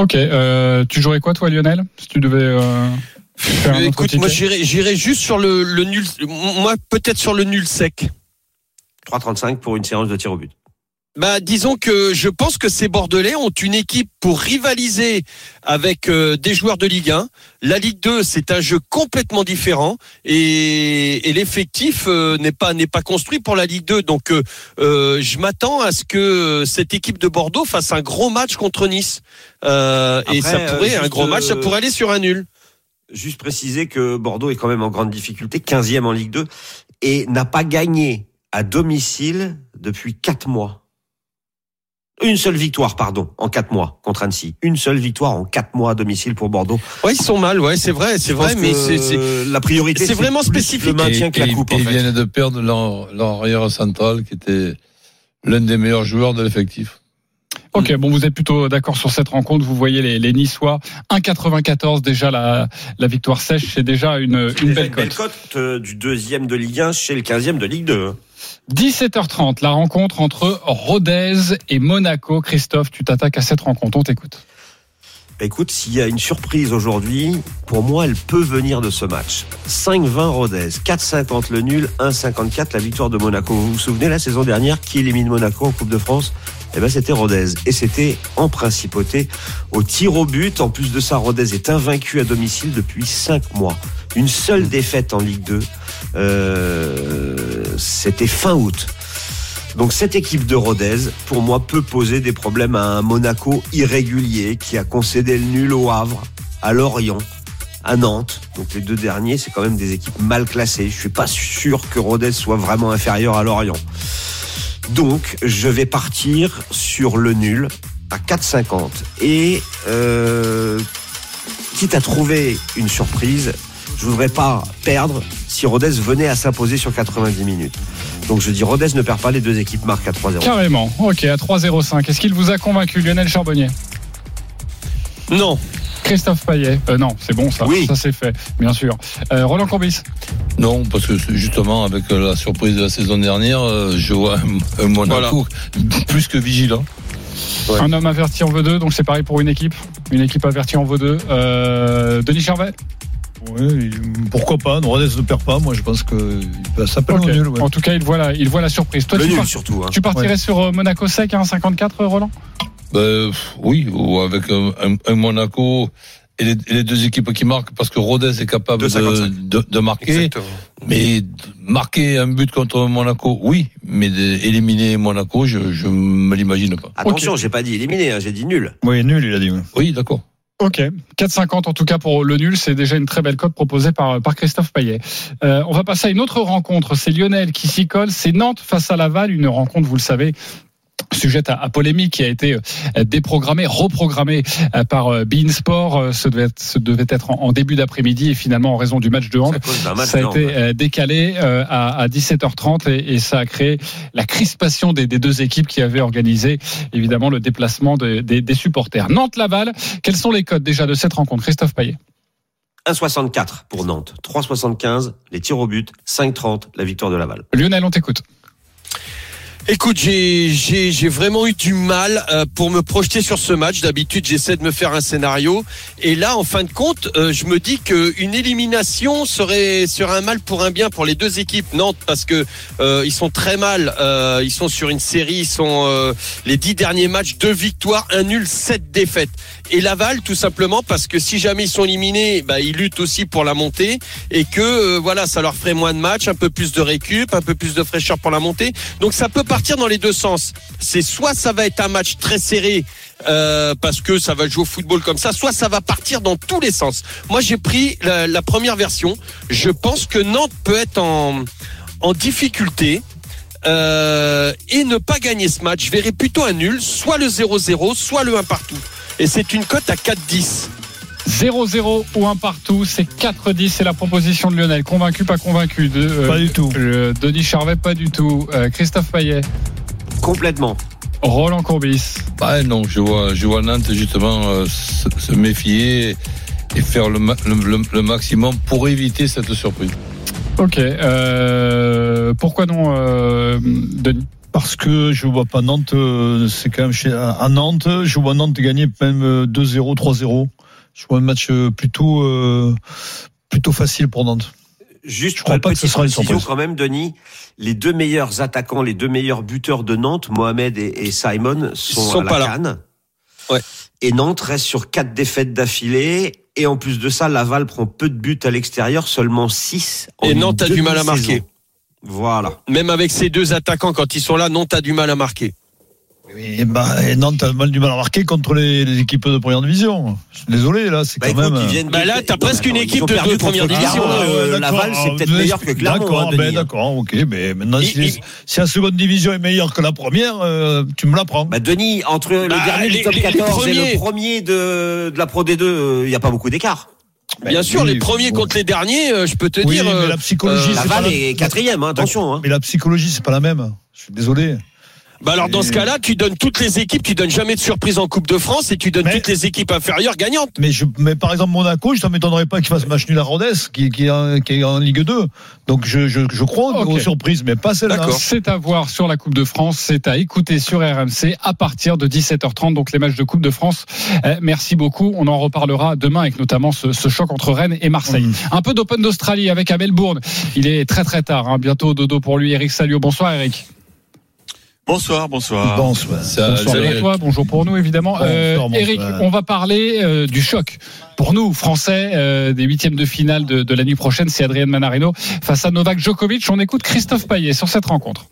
Speaker 5: Ok, euh, tu jouerais quoi, toi, Lionel Si tu devais euh, faire
Speaker 11: Écoute, moi
Speaker 5: ticket
Speaker 11: j'irai j'irai juste sur le, le nul. Moi peut-être sur le nul sec.
Speaker 9: 3,35 pour une séance de tir au but.
Speaker 11: Bah, disons que je pense que ces Bordelais ont une équipe pour rivaliser avec euh, des joueurs de Ligue 1. La Ligue 2, c'est un jeu complètement différent et, et l'effectif euh, n'est pas n'est pas construit pour la Ligue 2. Donc, euh, je m'attends à ce que cette équipe de Bordeaux fasse un gros match contre Nice. Euh, et ça pourrait un gros match, ça pourrait aller sur un nul.
Speaker 9: Juste préciser que Bordeaux est quand même en grande difficulté, 15e en Ligue 2, et n'a pas gagné à domicile depuis quatre mois. Une seule victoire, pardon, en quatre mois contre Annecy. Une seule victoire en quatre mois à domicile pour Bordeaux.
Speaker 11: Ouais, ils sont mal, ouais, c'est vrai, c'est vrai, mais
Speaker 9: que
Speaker 11: c'est, c'est-
Speaker 9: la priorité.
Speaker 11: c'est vraiment spécifique.
Speaker 9: Le maintien que la
Speaker 7: Et-
Speaker 9: coupe.
Speaker 7: et
Speaker 9: en
Speaker 7: ils
Speaker 9: fait.
Speaker 7: viennent de perdre leur, leur arrière central qui était l'un des meilleurs joueurs de l'effectif.
Speaker 5: Ok, bon, vous êtes plutôt d'accord sur cette rencontre. Vous voyez les, les Niçois 1,94 déjà la, la victoire sèche, c'est déjà une, une
Speaker 9: déjà
Speaker 5: belle
Speaker 9: une belle
Speaker 5: cote.
Speaker 9: cote euh, du deuxième de Ligue 1 chez le 15e de Ligue 2.
Speaker 5: 17h30, la rencontre entre Rodez et Monaco. Christophe, tu t'attaques à cette rencontre. On t'écoute.
Speaker 9: Bah, Écoute, s'il y a une surprise aujourd'hui, pour moi, elle peut venir de ce match. 5-20 Rodez, 4-50 le nul, 1-54 la victoire de Monaco. Vous vous souvenez la saison dernière qui élimine Monaco en Coupe de France? Eh ben, c'était Rodez et c'était en principauté au tir au but. En plus de ça, Rodez est invaincu à domicile depuis 5 mois. Une seule défaite en Ligue 2. Euh, c'était fin août. Donc cette équipe de Rodez, pour moi, peut poser des problèmes à un Monaco irrégulier qui a concédé le nul au Havre, à Lorient, à Nantes. Donc les deux derniers, c'est quand même des équipes mal classées. Je suis pas sûr que Rodez soit vraiment inférieur à Lorient. Donc je vais partir sur le nul à 4,50 et euh, quitte à trouver une surprise, je voudrais pas perdre si Rodez venait à s'imposer sur 90 minutes. Donc je dis Rodez ne perd pas, les deux équipes marquent à 3-0.
Speaker 5: Carrément. Ok, à 3,05. Est-ce qu'il vous a convaincu, Lionel Charbonnier?
Speaker 11: Non.
Speaker 5: Christophe Payet Euh, Non, c'est bon ça.
Speaker 9: Oui.
Speaker 5: Ça c'est fait, bien sûr. Euh, Roland Courbis?
Speaker 7: Non, parce que justement, avec euh, la surprise de la saison dernière, euh, je vois un, Monaco plus que vigilant.
Speaker 9: Ouais.
Speaker 5: Un homme averti en V2, donc c'est pareil pour une équipe. Une équipe avertie en V2. Euh, Denis Charvet?
Speaker 8: Oui, pourquoi pas Rodez ne perd pas. Moi, je pense que ça peut
Speaker 5: Ok.
Speaker 8: au nul. ouais.
Speaker 5: En tout cas, il voit la, il voit la surprise. Toi,
Speaker 9: Le
Speaker 5: tu,
Speaker 9: nul
Speaker 5: par-
Speaker 9: surtout. hein.
Speaker 5: tu partirais
Speaker 8: Ouais.
Speaker 5: sur euh, Monaco sec à 1,54, Roland?
Speaker 7: Ben, pff, oui, ou avec un, un- un Monaco et les, et les deux équipes qui marquent, parce que Rodez est capable de,
Speaker 9: 2,55.
Speaker 7: de, de marquer. Mais marquer un but contre Monaco, oui, mais éliminer Monaco, je, je me l'imagine pas.
Speaker 9: Attention, j'ai pas dit éliminé, hein, j'ai dit nul.
Speaker 8: Oui, nul, il a dit.
Speaker 7: Oui, d'accord.
Speaker 5: Ok, 4,50 en tout cas pour le nul, c'est déjà une très belle cote proposée par, par Christophe Payet. Euh, on va passer à une autre rencontre, c'est Lionel qui s'y colle, c'est Nantes face à Laval, une rencontre, vous le savez, sujette à, à polémique qui a été euh, déprogrammée, reprogrammée euh, par euh, Bein Sport. Ce devait être, ce devait être en, en début d'après-midi et finalement en raison du match de hand,
Speaker 9: match
Speaker 5: ça a été
Speaker 9: hand.
Speaker 5: euh, décalé à, à 17h30 et, et ça a créé la crispation des, des deux équipes qui avaient organisé évidemment le déplacement de- des, des supporters. Nantes-Laval, quels sont les codes déjà de cette rencontre Christophe Payet?
Speaker 9: 1,64 pour Nantes, 3,75 les tirs au but, 5,30 la victoire de Laval.
Speaker 5: Lionel, on t'écoute.
Speaker 11: Écoute, j'ai vraiment eu du mal euh, pour me projeter sur ce match. D'habitude, j'essaie de me faire un scénario, et là, en fin de compte, euh, je me dis que une élimination serait un mal pour un bien pour les deux équipes. Nantes parce que euh, ils sont très mal. ils sont sur une série. Ils sont les dix derniers matchs, deux victoires, un nul, sept défaites. Et Laval, tout simplement parce que si jamais ils sont éliminés, bah, ils luttent aussi pour la montée et que euh, voilà, ça leur ferait moins de matchs, un peu plus de récup, un peu plus de fraîcheur pour la montée. Donc ça peut partir dans les deux sens. C'est soit ça va être un match très serré euh, parce que ça va jouer au football comme ça, soit ça va partir dans tous les sens. Moi j'ai pris la, la première version. Je pense que Nantes peut être en, en difficulté. euh, et ne pas gagner ce match, je verrais plutôt un nul, soit le 0-0, soit le 1 partout. Et c'est une cote à 4-10.
Speaker 5: 0-0 ou 1 partout, c'est 4-10, c'est la proposition de Lionel. Convaincu, pas convaincu de, euh,
Speaker 8: Pas du tout.
Speaker 5: euh, Denis Charvet, pas du tout. Euh, Christophe Payet,
Speaker 9: Complètement.
Speaker 5: Roland Courbis.
Speaker 7: Bah non, je vois, je vois Nantes justement euh, se, se méfier et faire le, ma- le, le- le maximum pour éviter cette surprise.
Speaker 5: Ok. Euh, pourquoi non, euh, Denis?
Speaker 8: Parce que je vois pas Nantes, euh, c'est quand même chez, à Nantes, je vois Nantes gagner même euh, 2-0, 3-0. Je vois un match euh, plutôt, euh, plutôt facile pour Nantes.
Speaker 9: Juste
Speaker 8: Je crois
Speaker 9: une
Speaker 8: pas que ce sera une surprise.
Speaker 9: quand même, Denis. Les deux meilleurs attaquants, les deux meilleurs buteurs de Nantes, Mohamed et, et Simon, sont,
Speaker 11: sont
Speaker 9: à la
Speaker 11: pas là.
Speaker 9: canne.
Speaker 11: Ouais.
Speaker 9: Et Nantes reste sur quatre défaites d'affilée. Et en plus de ça, Laval prend peu de buts à l'extérieur, seulement 6.
Speaker 11: Et Nantes a du mal à marquer.
Speaker 9: Voilà.
Speaker 11: Même avec ces deux attaquants, quand ils sont là, Nantes a du mal à marquer.
Speaker 8: Et, bah, et Nantes a mal du mal à marquer contre les, les équipes de première division. Je suis désolé, là, c'est
Speaker 9: Bah,
Speaker 8: quand même.
Speaker 9: viennent
Speaker 11: Bah là, t'as presque une équipe de- première division.
Speaker 9: euh,
Speaker 8: d'accord.
Speaker 9: Laval, c'est peut-être meilleur que Clermont.
Speaker 8: D'accord,
Speaker 9: hein,
Speaker 8: ben,
Speaker 9: Denis.
Speaker 8: d'accord, ok. Mais maintenant,
Speaker 11: Il-
Speaker 8: si, la seconde division est meilleure que la première, euh, tu me l'apprends.
Speaker 9: Bah Denis, entre le
Speaker 11: Bah,
Speaker 9: dernier
Speaker 11: les-
Speaker 9: du top
Speaker 11: les- les
Speaker 9: 14 et le premier de, de la Pro D2, il n'y a pas beaucoup d'écart.
Speaker 11: Bien sûr,
Speaker 8: oui,
Speaker 11: les premiers contre les derniers, euh, je peux te
Speaker 8: Oui,
Speaker 11: dire.
Speaker 8: mais
Speaker 11: euh,
Speaker 8: la psychologie,
Speaker 11: euh,
Speaker 8: c'est pas
Speaker 9: Laval
Speaker 8: la-
Speaker 9: est quatrième, hein, attention. Hein.
Speaker 8: Mais la psychologie, c'est pas la même. Je suis désolé.
Speaker 11: Bah alors dans ce cas-là, tu donnes toutes les équipes, tu donnes jamais de surprise en Coupe de France et tu donnes
Speaker 8: Mais-
Speaker 11: toutes les équipes inférieures gagnantes.
Speaker 8: Mais, je, mais par exemple, Monaco, ça m'étonnerait pas qu'il fasse match nul à Rodez, qui, qui, est en, qui est en Ligue 2. Donc je, je, je crois aux surprises, mais pas celle-là.
Speaker 5: C'est à voir sur la Coupe de France, c'est à écouter sur RMC à partir de 17h30, donc les matchs de Coupe de France. Euh, merci beaucoup, on en reparlera demain avec notamment ce, ce choc entre Rennes et Marseille.
Speaker 8: Mm.
Speaker 5: Un peu d'Open d'Australie avec à Melbourne. Il est très très tard, hein. bientôt dodo pour lui. Eric Salio, bonsoir Eric.
Speaker 14: Bonsoir, bonsoir.
Speaker 8: Bonsoir.
Speaker 5: Pour toi, bonjour pour nous évidemment.
Speaker 8: Bonsoir,
Speaker 5: Euh,
Speaker 8: bonsoir.
Speaker 5: Eric, on va parler euh, du choc. Pour nous, Français, euh, des huitièmes de finale de, de la nuit prochaine, c'est Adrien Manarino face à Novak Djokovic. On écoute Christophe Payet sur cette rencontre.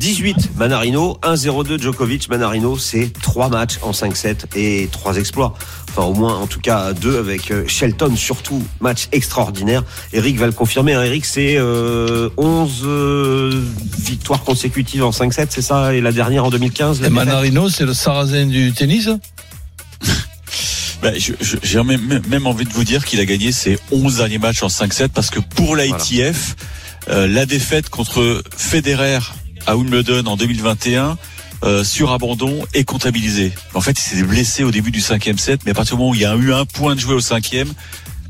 Speaker 9: 18 Manarino, 1-0-2 Djokovic. Manarino, c'est trois matchs en 5-7 et trois exploits. Enfin, au moins, en tout cas, deux avec euh, Shelton, surtout. Match extraordinaire. Eric va le confirmer. Hein. Eric, c'est euh, 11 euh, victoires consécutives en 5-7, c'est ça Et la dernière en 2015 la
Speaker 7: Et Manarino, c'est le sarrasin du tennis?
Speaker 14: Bah, je- je- J'ai même, même envie de vous dire qu'il a gagné ses 11 derniers matchs en 5-7 parce que pour l'ITF, euh, la défaite contre Federer à Wimbledon en 2021 euh, sur abandon est comptabilisée. En fait, il s'est blessé au début du cinquième set, mais à partir du moment où il y a eu un point de jouer au cinquième,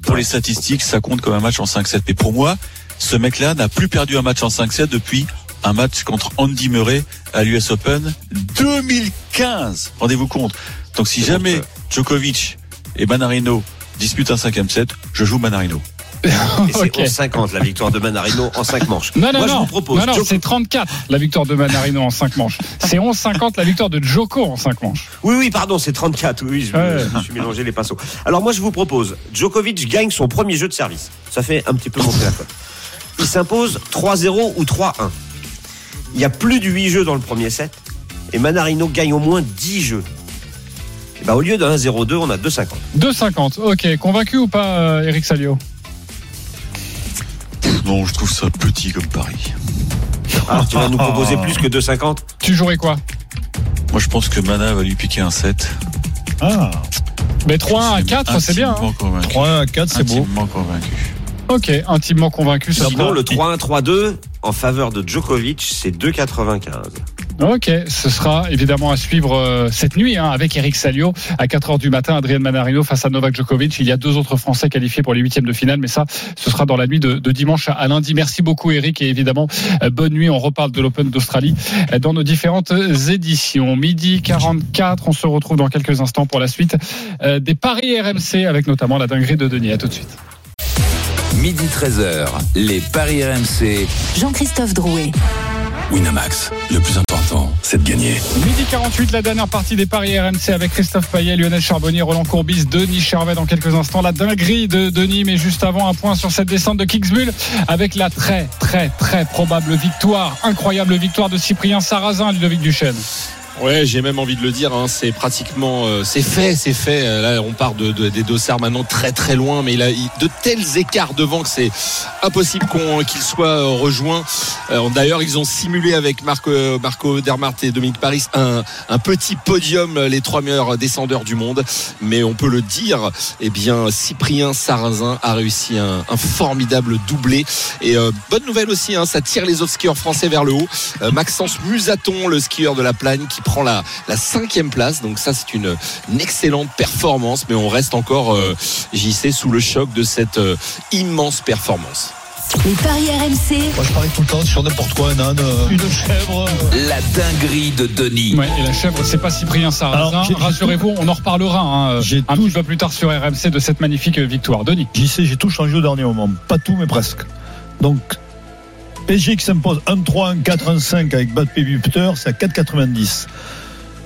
Speaker 14: pour les statistiques, ça compte comme un match en 5-7. Mais pour moi, ce mec-là n'a plus perdu un match en 5-7 depuis un match contre Andy Murray à l'US Open 2015. Rendez-vous compte. Donc si jamais Djokovic et Manarino disputent un cinquième set, je joue Manarino.
Speaker 9: Et c'est
Speaker 5: Ok.
Speaker 9: 11-50 la victoire de Manarino en 5 manches.
Speaker 5: Non, non,
Speaker 9: Moi, je
Speaker 5: non.
Speaker 9: vous propose.
Speaker 5: non, non,
Speaker 9: Djoko-
Speaker 5: c'est 34 la victoire de Manarino en 5 manches. C'est 11-50 la victoire de Djoko en 5 manches.
Speaker 9: Oui, oui, pardon, c'est 34. Oui, je,
Speaker 5: Ouais.
Speaker 9: je me suis mélangé les pinceaux. Alors moi, je vous propose, Djokovic gagne son premier jeu de service. Ça fait un petit peu monter la cote. Il s'impose 3-0 ou 3-1. Il y a plus de 8 jeux dans le premier set. Et Manarino gagne au moins 10 jeux. Et ben, au lieu de 1-0-2, on a 2-50.
Speaker 5: 2-50. Ok, convaincu ou pas, euh, Eric Salio?
Speaker 14: Non, je trouve ça petit comme pari.
Speaker 9: Alors, tu vas nous proposer plus que 2-50
Speaker 5: Tu jouerais quoi?
Speaker 14: Moi, je pense que Mana va lui piquer un 7.
Speaker 8: Ah,
Speaker 5: Mais 3-1 à 4, c'est bien. hein.
Speaker 8: 3 à 4, c'est beau.
Speaker 14: Intimement convaincu.
Speaker 5: Ok, intimement convaincu. ça
Speaker 9: Sinon, le 3-1, 3-2 en faveur de Djokovic, c'est 2,95.
Speaker 5: Ok, ce sera évidemment à suivre euh, cette nuit hein, avec Eric Salio à 4h du matin, Adrien Manarino face à Novak Djokovic. Il y a deux autres Français qualifiés pour les huitièmes de finale, mais ça, ce sera dans la nuit de, de dimanche à lundi. Merci beaucoup Eric et évidemment euh, bonne nuit. On reparle de l'Open d'Australie euh, dans nos différentes éditions. Midi 44, on se retrouve dans quelques instants pour la suite euh, des paris RMC avec notamment la dinguerie de Denis. À tout de suite.
Speaker 4: Midi 13h, les Paris RMC.
Speaker 3: Jean-Christophe Drouet.
Speaker 1: Winamax, le plus important, c'est de gagner.
Speaker 5: Midi 48, la dernière partie des paris RMC avec Christophe Payet, Lionel Charbonnier, Roland Courbis, Denis Charvet dans quelques instants. La dinguerie de Denis, mais juste avant, un point sur cette descente de Kingsbull avec la très, très, très probable victoire, incroyable victoire de Cyprien Sarrazin, Ludovic Duchesne.
Speaker 6: Ouais, j'ai même envie de le dire. hein, c'est pratiquement, euh, c'est fait, c'est fait. Euh, Là, on part de, de- des dossards maintenant très très loin, mais il a de tels écarts devant que c'est impossible qu'on qu'il soit euh, rejoint. Euh, D'ailleurs, ils ont simulé avec Marco, Marco Dermart et Dominique Paris un, un petit podium, les trois meilleurs descendeurs du monde. Mais on peut le dire, eh bien, Cyprien Sarrazin a réussi un, un formidable doublé. Et bonne nouvelle aussi, hein, ça tire les autres skieurs français vers le haut. Maxence Musaton, le skieur de la Plagne, qui prend la, la cinquième place. Donc ça, c'est une, une excellente performance. Mais on reste encore, euh, JC, sous le choc de cette euh, immense performance.
Speaker 3: Les paris RMC.
Speaker 8: Moi, je parie tout le temps sur n'importe quoi, un âne, euh, une chèvre. euh.
Speaker 4: La dinguerie de Denis.
Speaker 5: Ouais, et la chèvre, c'est pas Cyprien Sarrazin. Rassurez-vous, on en reparlera hein,
Speaker 8: J'ai
Speaker 5: un
Speaker 8: tout-
Speaker 5: petit peu plus tard sur RMC de cette magnifique victoire. Denis.
Speaker 8: J'y sais, j'ai tout changé au dernier moment. Pas tout, mais presque. Donc, PSG qui s'impose 1-3, 1-4, 1-5 avec Bappé buteur, c'est à 4,90.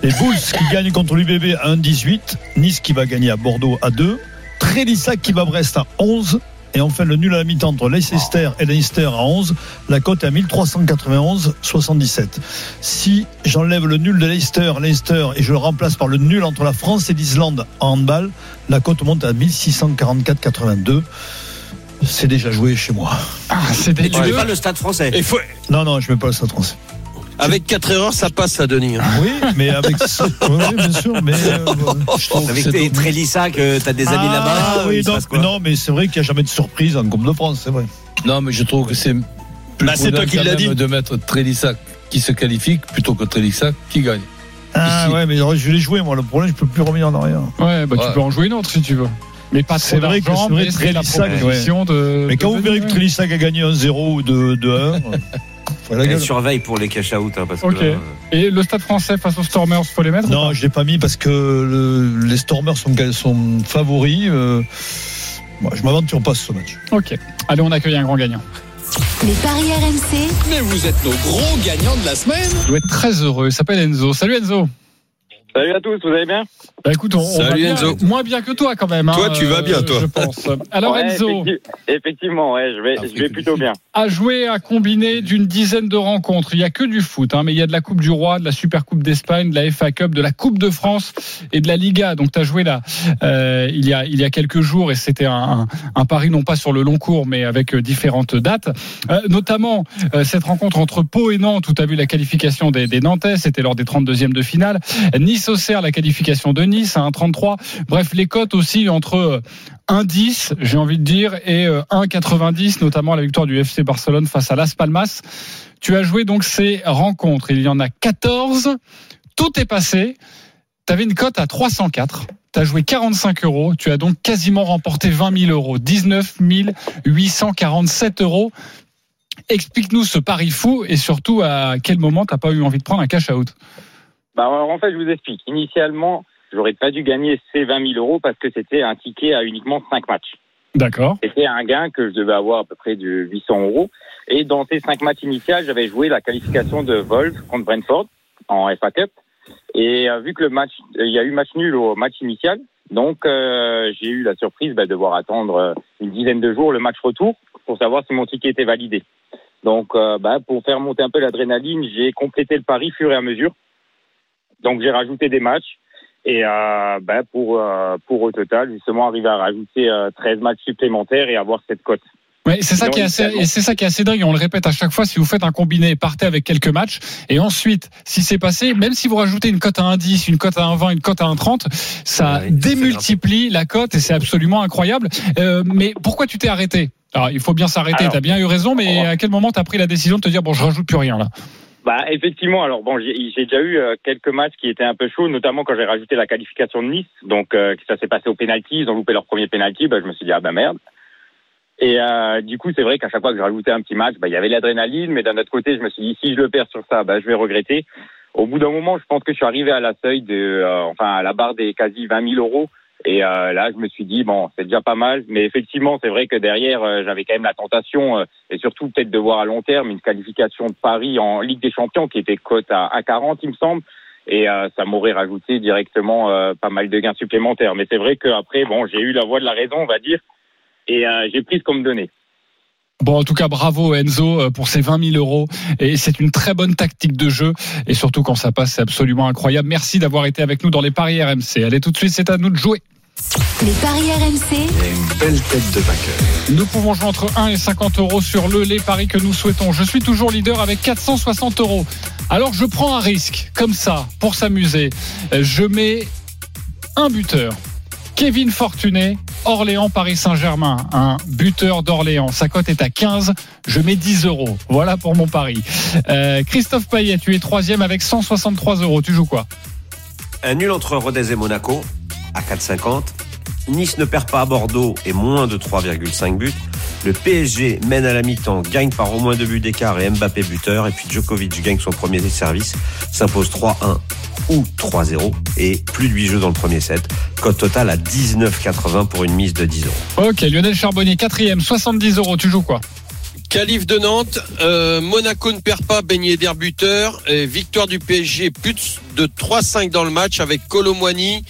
Speaker 8: Les Bulls qui gagnent contre l'UBB à 1,18. Nice qui va gagner à Bordeaux à 2. Trélissac qui va à Brest à 11. Et enfin, le nul à la mi-temps entre Leicester et Leicester à 11. La cote est à 1391,77. Si j'enlève le nul de Leicester, Leicester, et je le remplace par le nul entre la France et l'Islande en handball, la cote monte à 1644,82. C'est déjà joué chez moi.
Speaker 5: Ah, c'est
Speaker 9: Et tu mets pas le stade français.
Speaker 11: Faut,
Speaker 8: Non, non, je ne mets pas le stade français.
Speaker 11: avec 4 erreurs, ça passe, ça, Denis. hein.
Speaker 8: Oui, mais avec. oui, oui, bien sûr, mais. euh, je trouve que
Speaker 9: Avec tes Trélissac, euh, t'as des amis
Speaker 8: Ah,
Speaker 9: là-bas.
Speaker 8: oui, donc,
Speaker 9: quoi
Speaker 8: non, mais c'est vrai qu'il n'y a jamais de surprise en Coupe de France, c'est vrai.
Speaker 7: Non, mais je trouve que c'est plus
Speaker 11: Bah, c'est toi qui
Speaker 7: quand
Speaker 11: l'as
Speaker 7: même
Speaker 11: dit.
Speaker 7: de mettre Trélissac qui se qualifie plutôt que Trélissac qui gagne.
Speaker 8: Ah
Speaker 7: Ici.
Speaker 8: ouais, mais je l'ai joué, moi. Le problème, je peux plus revenir en arrière.
Speaker 5: Ouais, bah, tu
Speaker 7: Ouais.
Speaker 5: peux en jouer une autre si tu veux. Mais pas
Speaker 8: C'est vrai que c'est vrai Trélissac,
Speaker 5: de.
Speaker 8: Mais quand
Speaker 5: de
Speaker 8: vous verrez que Trélissac a gagné 1-0 ou 2-1, faut la
Speaker 9: Elle
Speaker 8: gueule.
Speaker 9: surveille pour les cash out, hein, parce que
Speaker 5: Ok.
Speaker 9: là,
Speaker 5: Et le stade français face aux Stormers, faut les mettre
Speaker 8: Non, je l'ai pas mis parce que le- les Stormers sont, sont favoris. euh, moi, je m'aventure pas ce match.
Speaker 5: Ok. Allez, on accueille un grand gagnant.
Speaker 3: Les paris RMC.
Speaker 4: Mais vous êtes nos gros gagnants de la semaine.
Speaker 5: Il doit être très heureux. Il s'appelle Enzo. Salut Enzo.
Speaker 12: Salut à tous, vous allez bien?
Speaker 5: Bah écoute, on, on
Speaker 11: Salut,
Speaker 5: va bien,
Speaker 11: Enzo.
Speaker 5: moins bien que toi quand même.
Speaker 11: Toi,
Speaker 5: hein,
Speaker 11: tu vas bien,
Speaker 5: euh,
Speaker 11: toi.
Speaker 5: Je pense. Alors
Speaker 12: Ouais,
Speaker 5: Enzo,
Speaker 12: effecti- Effectivement, ouais, je vais, je vais plutôt bien.
Speaker 5: a joué à combiner d'une dizaine de rencontres. Il y a que du foot, hein, mais il y a de la Coupe du Roi, de la Super Coupe d'Espagne, de la FA Cup, de la Coupe de France et de la Liga. Donc tu as joué là euh, il y a il y a quelques jours et c'était un, un, un pari non pas sur le long cours mais avec euh, différentes dates, Euh, notamment euh, cette rencontre entre Pau et Nantes où tu as vu la qualification des, des Nantais, c'était lors des 32e de finale. Nice Auxerre la qualification de Nice à 1,33. Bref, les cotes aussi entre euh, 1,10, j'ai envie de dire, et euh, 1,90, notamment la victoire du FC Barcelone face à Las Palmas. Tu as joué donc ces rencontres. Il y en a 14. Tout est passé. Tu avais une cote à 304. Tu as joué 45 euros. Tu as donc quasiment remporté 20 000 euros. 19 847 euros. Explique-nous ce pari fou et surtout à quel moment tu n'as pas eu envie de prendre un cash out?
Speaker 12: Bah, alors, en fait, je vous explique. Initialement, j'aurais pas dû gagner ces 20 000 euros parce que c'était un ticket à uniquement 5 matchs.
Speaker 5: D'accord.
Speaker 12: C'était un gain que je devais avoir à peu près de 800 euros. Et dans ces 5 matchs initiaux, j'avais joué la qualification de Wolves contre Brentford en FA Cup. Et euh, vu que le match, euh, il y a eu match nul au match initial, donc euh, j'ai eu la surprise bah, de devoir attendre euh, une dizaine de jours le match retour pour savoir si mon ticket était validé. Donc, bah, pour faire monter un peu l'adrénaline, j'ai complété le pari fur et à mesure. Donc, j'ai rajouté des matchs. Et euh, bah, pour, euh, pour au total, justement, arriver à rajouter euh, 13 matchs supplémentaires et avoir cette cote.
Speaker 5: Ouais, c'est ça qui est assez, et c'est ça qui est assez dingue. On le répète à chaque fois. Si vous faites un combiné, partez avec quelques matchs. Et ensuite, si c'est passé, même si vous rajoutez une cote à 1,10, une cote à 1,20, une cote à 1,30, ça
Speaker 9: Ouais,
Speaker 5: démultiplie la cote et c'est absolument incroyable. Euh, mais pourquoi tu t'es arrêté? Alors, il faut bien s'arrêter. T'as bien eu raison, mais à quel moment t'as pris la décision de te dire bon, je rajoute plus rien là?
Speaker 12: Bah effectivement, alors bon, j'ai déjà eu euh, quelques matchs qui étaient un peu chauds, notamment quand j'ai rajouté la qualification de Nice. Donc euh, ça s'est passé au penalty, ils ont loupé leur premier penalty, bah, je me suis dit ah bah merde. Et euh, du coup, c'est vrai qu'à chaque fois que j'ai rajouté un petit match, bah, il y avait l'adrénaline, mais d'un autre côté, je me suis dit si je le perds sur ça, bah, je vais regretter. Au bout d'un moment, je pense que je suis arrivé à la seuil de, euh, enfin à la barre des quasi 20 000 euros. Et euh, là, je me suis dit bon, c'est déjà pas mal, mais effectivement, c'est vrai que derrière, euh, j'avais quand même la tentation, euh, et surtout peut-être de voir à long terme une qualification de Paris en Ligue des Champions qui était cote à, à 40, il me semble, et ça m'aurait rajouté directement pas mal de gains supplémentaires. Mais c'est vrai qu'après, bon, j'ai eu la voix de la raison, on va dire, et j'ai pris ce qu'on me donnait.
Speaker 5: Bon, en tout cas, bravo Enzo pour ces 20 000 euros. Et c'est une très bonne tactique de jeu. Et surtout quand ça passe, c'est absolument incroyable. Merci d'avoir été avec nous dans les paris RMC. Allez, tout de suite, c'est à nous de jouer.
Speaker 3: Les paris RMC.
Speaker 2: une belle tête de vainqueur.
Speaker 5: Nous pouvons jouer entre 1 et 50 euros sur le les paris que nous souhaitons. Je suis toujours leader avec 460 euros. Alors je prends un risque, comme ça, pour s'amuser. Je mets un buteur. Kevin Fortuné, Orléans, Paris Saint-Germain. Un buteur d'Orléans. Sa cote est à 15. Je mets 10 euros. Voilà pour mon pari. Euh, Christophe Payet, tu es troisième avec 163 euros. Tu joues quoi?
Speaker 9: Un nul entre Rodez et Monaco à 4,50. Nice ne perd pas à Bordeaux et moins de 3,5 buts. Le PSG mène à la mi-temps, gagne par au moins deux buts d'écart et Mbappé buteur. Et puis Djokovic gagne son premier service, s'impose 3-1 ou 3-0 et plus de 8 jeux dans le premier set. Cote totale à 19,80 pour une mise de 10 euros.
Speaker 5: Ok, Lionel Charbonnier, quatrième, 70 euros. Tu joues quoi?
Speaker 11: Calif de Nantes, euh, Monaco ne perd pas, baigné d'air buteur, et victoire du PSG, plus de 3-5 dans le match avec Colomwani,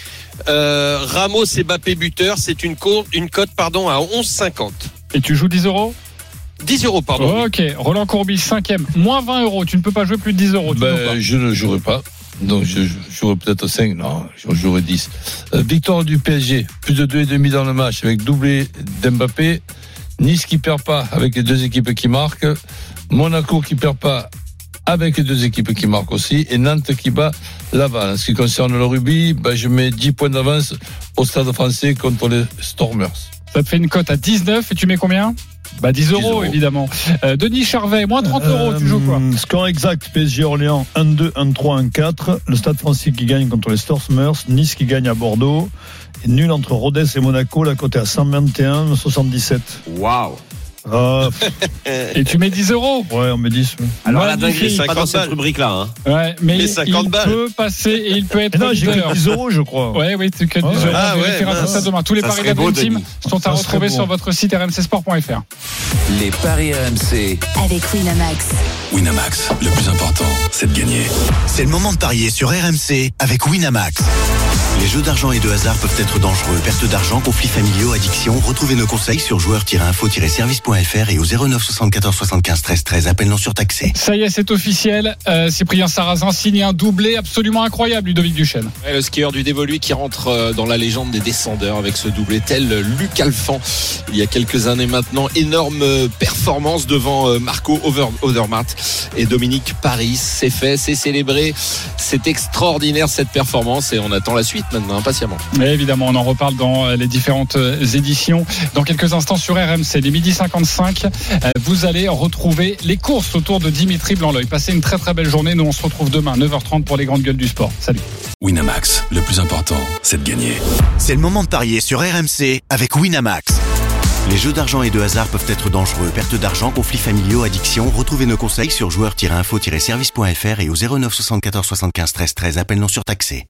Speaker 11: euh, Ramos et Bappé buteur, c'est une, co- une cote pardon, à 11,50.
Speaker 5: Et tu joues 10 euros?
Speaker 11: 10 euros, pardon.
Speaker 5: Ok, Roland Courbis, cinquième, moins 20 euros. Tu ne peux pas jouer plus de 10 euros.
Speaker 7: Ben, je ne jouerai pas. Donc je, je jouerai peut-être 5, non, je jouerai 10. Euh, victoire du PSG, plus de 2,5 dans le match avec doublé d'Mbappé. Nice qui perd pas avec les deux équipes qui marquent. Monaco qui perd pas avec les deux équipes qui marquent aussi. Et Nantes qui bat Laval. En ce qui concerne le rugby, ben, je mets 10 points d'avance au stade français contre les Stormers.
Speaker 5: Ça te fait une cote à 19 et tu mets combien? Bah 10 euros,
Speaker 7: euros.
Speaker 5: évidemment. Euh, Denis Charvet, moins 30 euros, tu joues quoi?
Speaker 8: Euh, Score exact, PSG Orléans 1-2, 1-3, 1-4. Le Stade français qui gagne contre les Stormers. Nice qui gagne à Bordeaux. Et nul entre Rodez et Monaco. La cote est à 121, 77.
Speaker 9: Waouh
Speaker 8: Ah,
Speaker 5: Et tu mets 10 euros
Speaker 8: ouais, on met 10. ouais.
Speaker 9: Alors la
Speaker 5: Magnifique.
Speaker 9: dinguerie, pas
Speaker 11: 50
Speaker 9: dans cette rubrique-là. Hein.
Speaker 5: Ouais, mais
Speaker 11: Mais
Speaker 5: il,
Speaker 11: 50
Speaker 5: il
Speaker 11: balles.
Speaker 5: peut passer et il peut être
Speaker 8: non, j'ai que 10 euros, je crois.
Speaker 5: Ouais, oui, c'est que 10
Speaker 8: Ouais.
Speaker 5: euros.
Speaker 11: Ah ouais,
Speaker 5: faire ça demain. Tous les
Speaker 9: Ça
Speaker 5: paris de la
Speaker 9: beau,
Speaker 5: Team sont à
Speaker 8: Ça
Speaker 5: retrouver sur votre site rmcsport.fr.
Speaker 1: Les paris RMC.
Speaker 3: Avec Winamax.
Speaker 1: Winamax, le plus important, c'est de gagner.
Speaker 2: C'est le moment de parier sur RMC avec Winamax. Les jeux d'argent et de hasard peuvent être dangereux. Perte d'argent, conflits familiaux, addiction. Retrouvez nos conseils sur joueurs-info-service.fr et au 09 74 75 13 13. Appel non surtaxé.
Speaker 5: Ça y est, c'est officiel. Euh, Cyprien Sarrazin signe un doublé absolument incroyable, Ludovic Duchesne.
Speaker 6: Ouais, le skieur du dévolu qui rentre euh, dans la légende des descendeurs avec ce doublé tel Luc Alphand il y a quelques années maintenant. Énorme euh, performance devant Marco Over- Odermatt et Dominique Paris. C'est fait, c'est célébré. C'est extraordinaire cette performance et on attend la suite maintenant impatiemment.
Speaker 5: Mais évidemment, on en reparle dans euh, les différentes euh, éditions. Dans quelques instants sur RMC, les midi 55, euh, vous allez retrouver les courses autour de Dimitri Blanc-L'œil. Passez une très très belle journée. Nous, on se retrouve demain, 9h30 pour les grandes gueules du sport. Salut.
Speaker 1: Winamax, le plus important, c'est de gagner.
Speaker 2: C'est le moment de parier sur RMC avec Winamax. Les jeux d'argent et de hasard peuvent être dangereux. Perte d'argent, conflits familiaux, addiction. Retrouvez nos conseils sur joueurs-info-service.fr et au 09 74 75 13 13. Appel non surtaxé.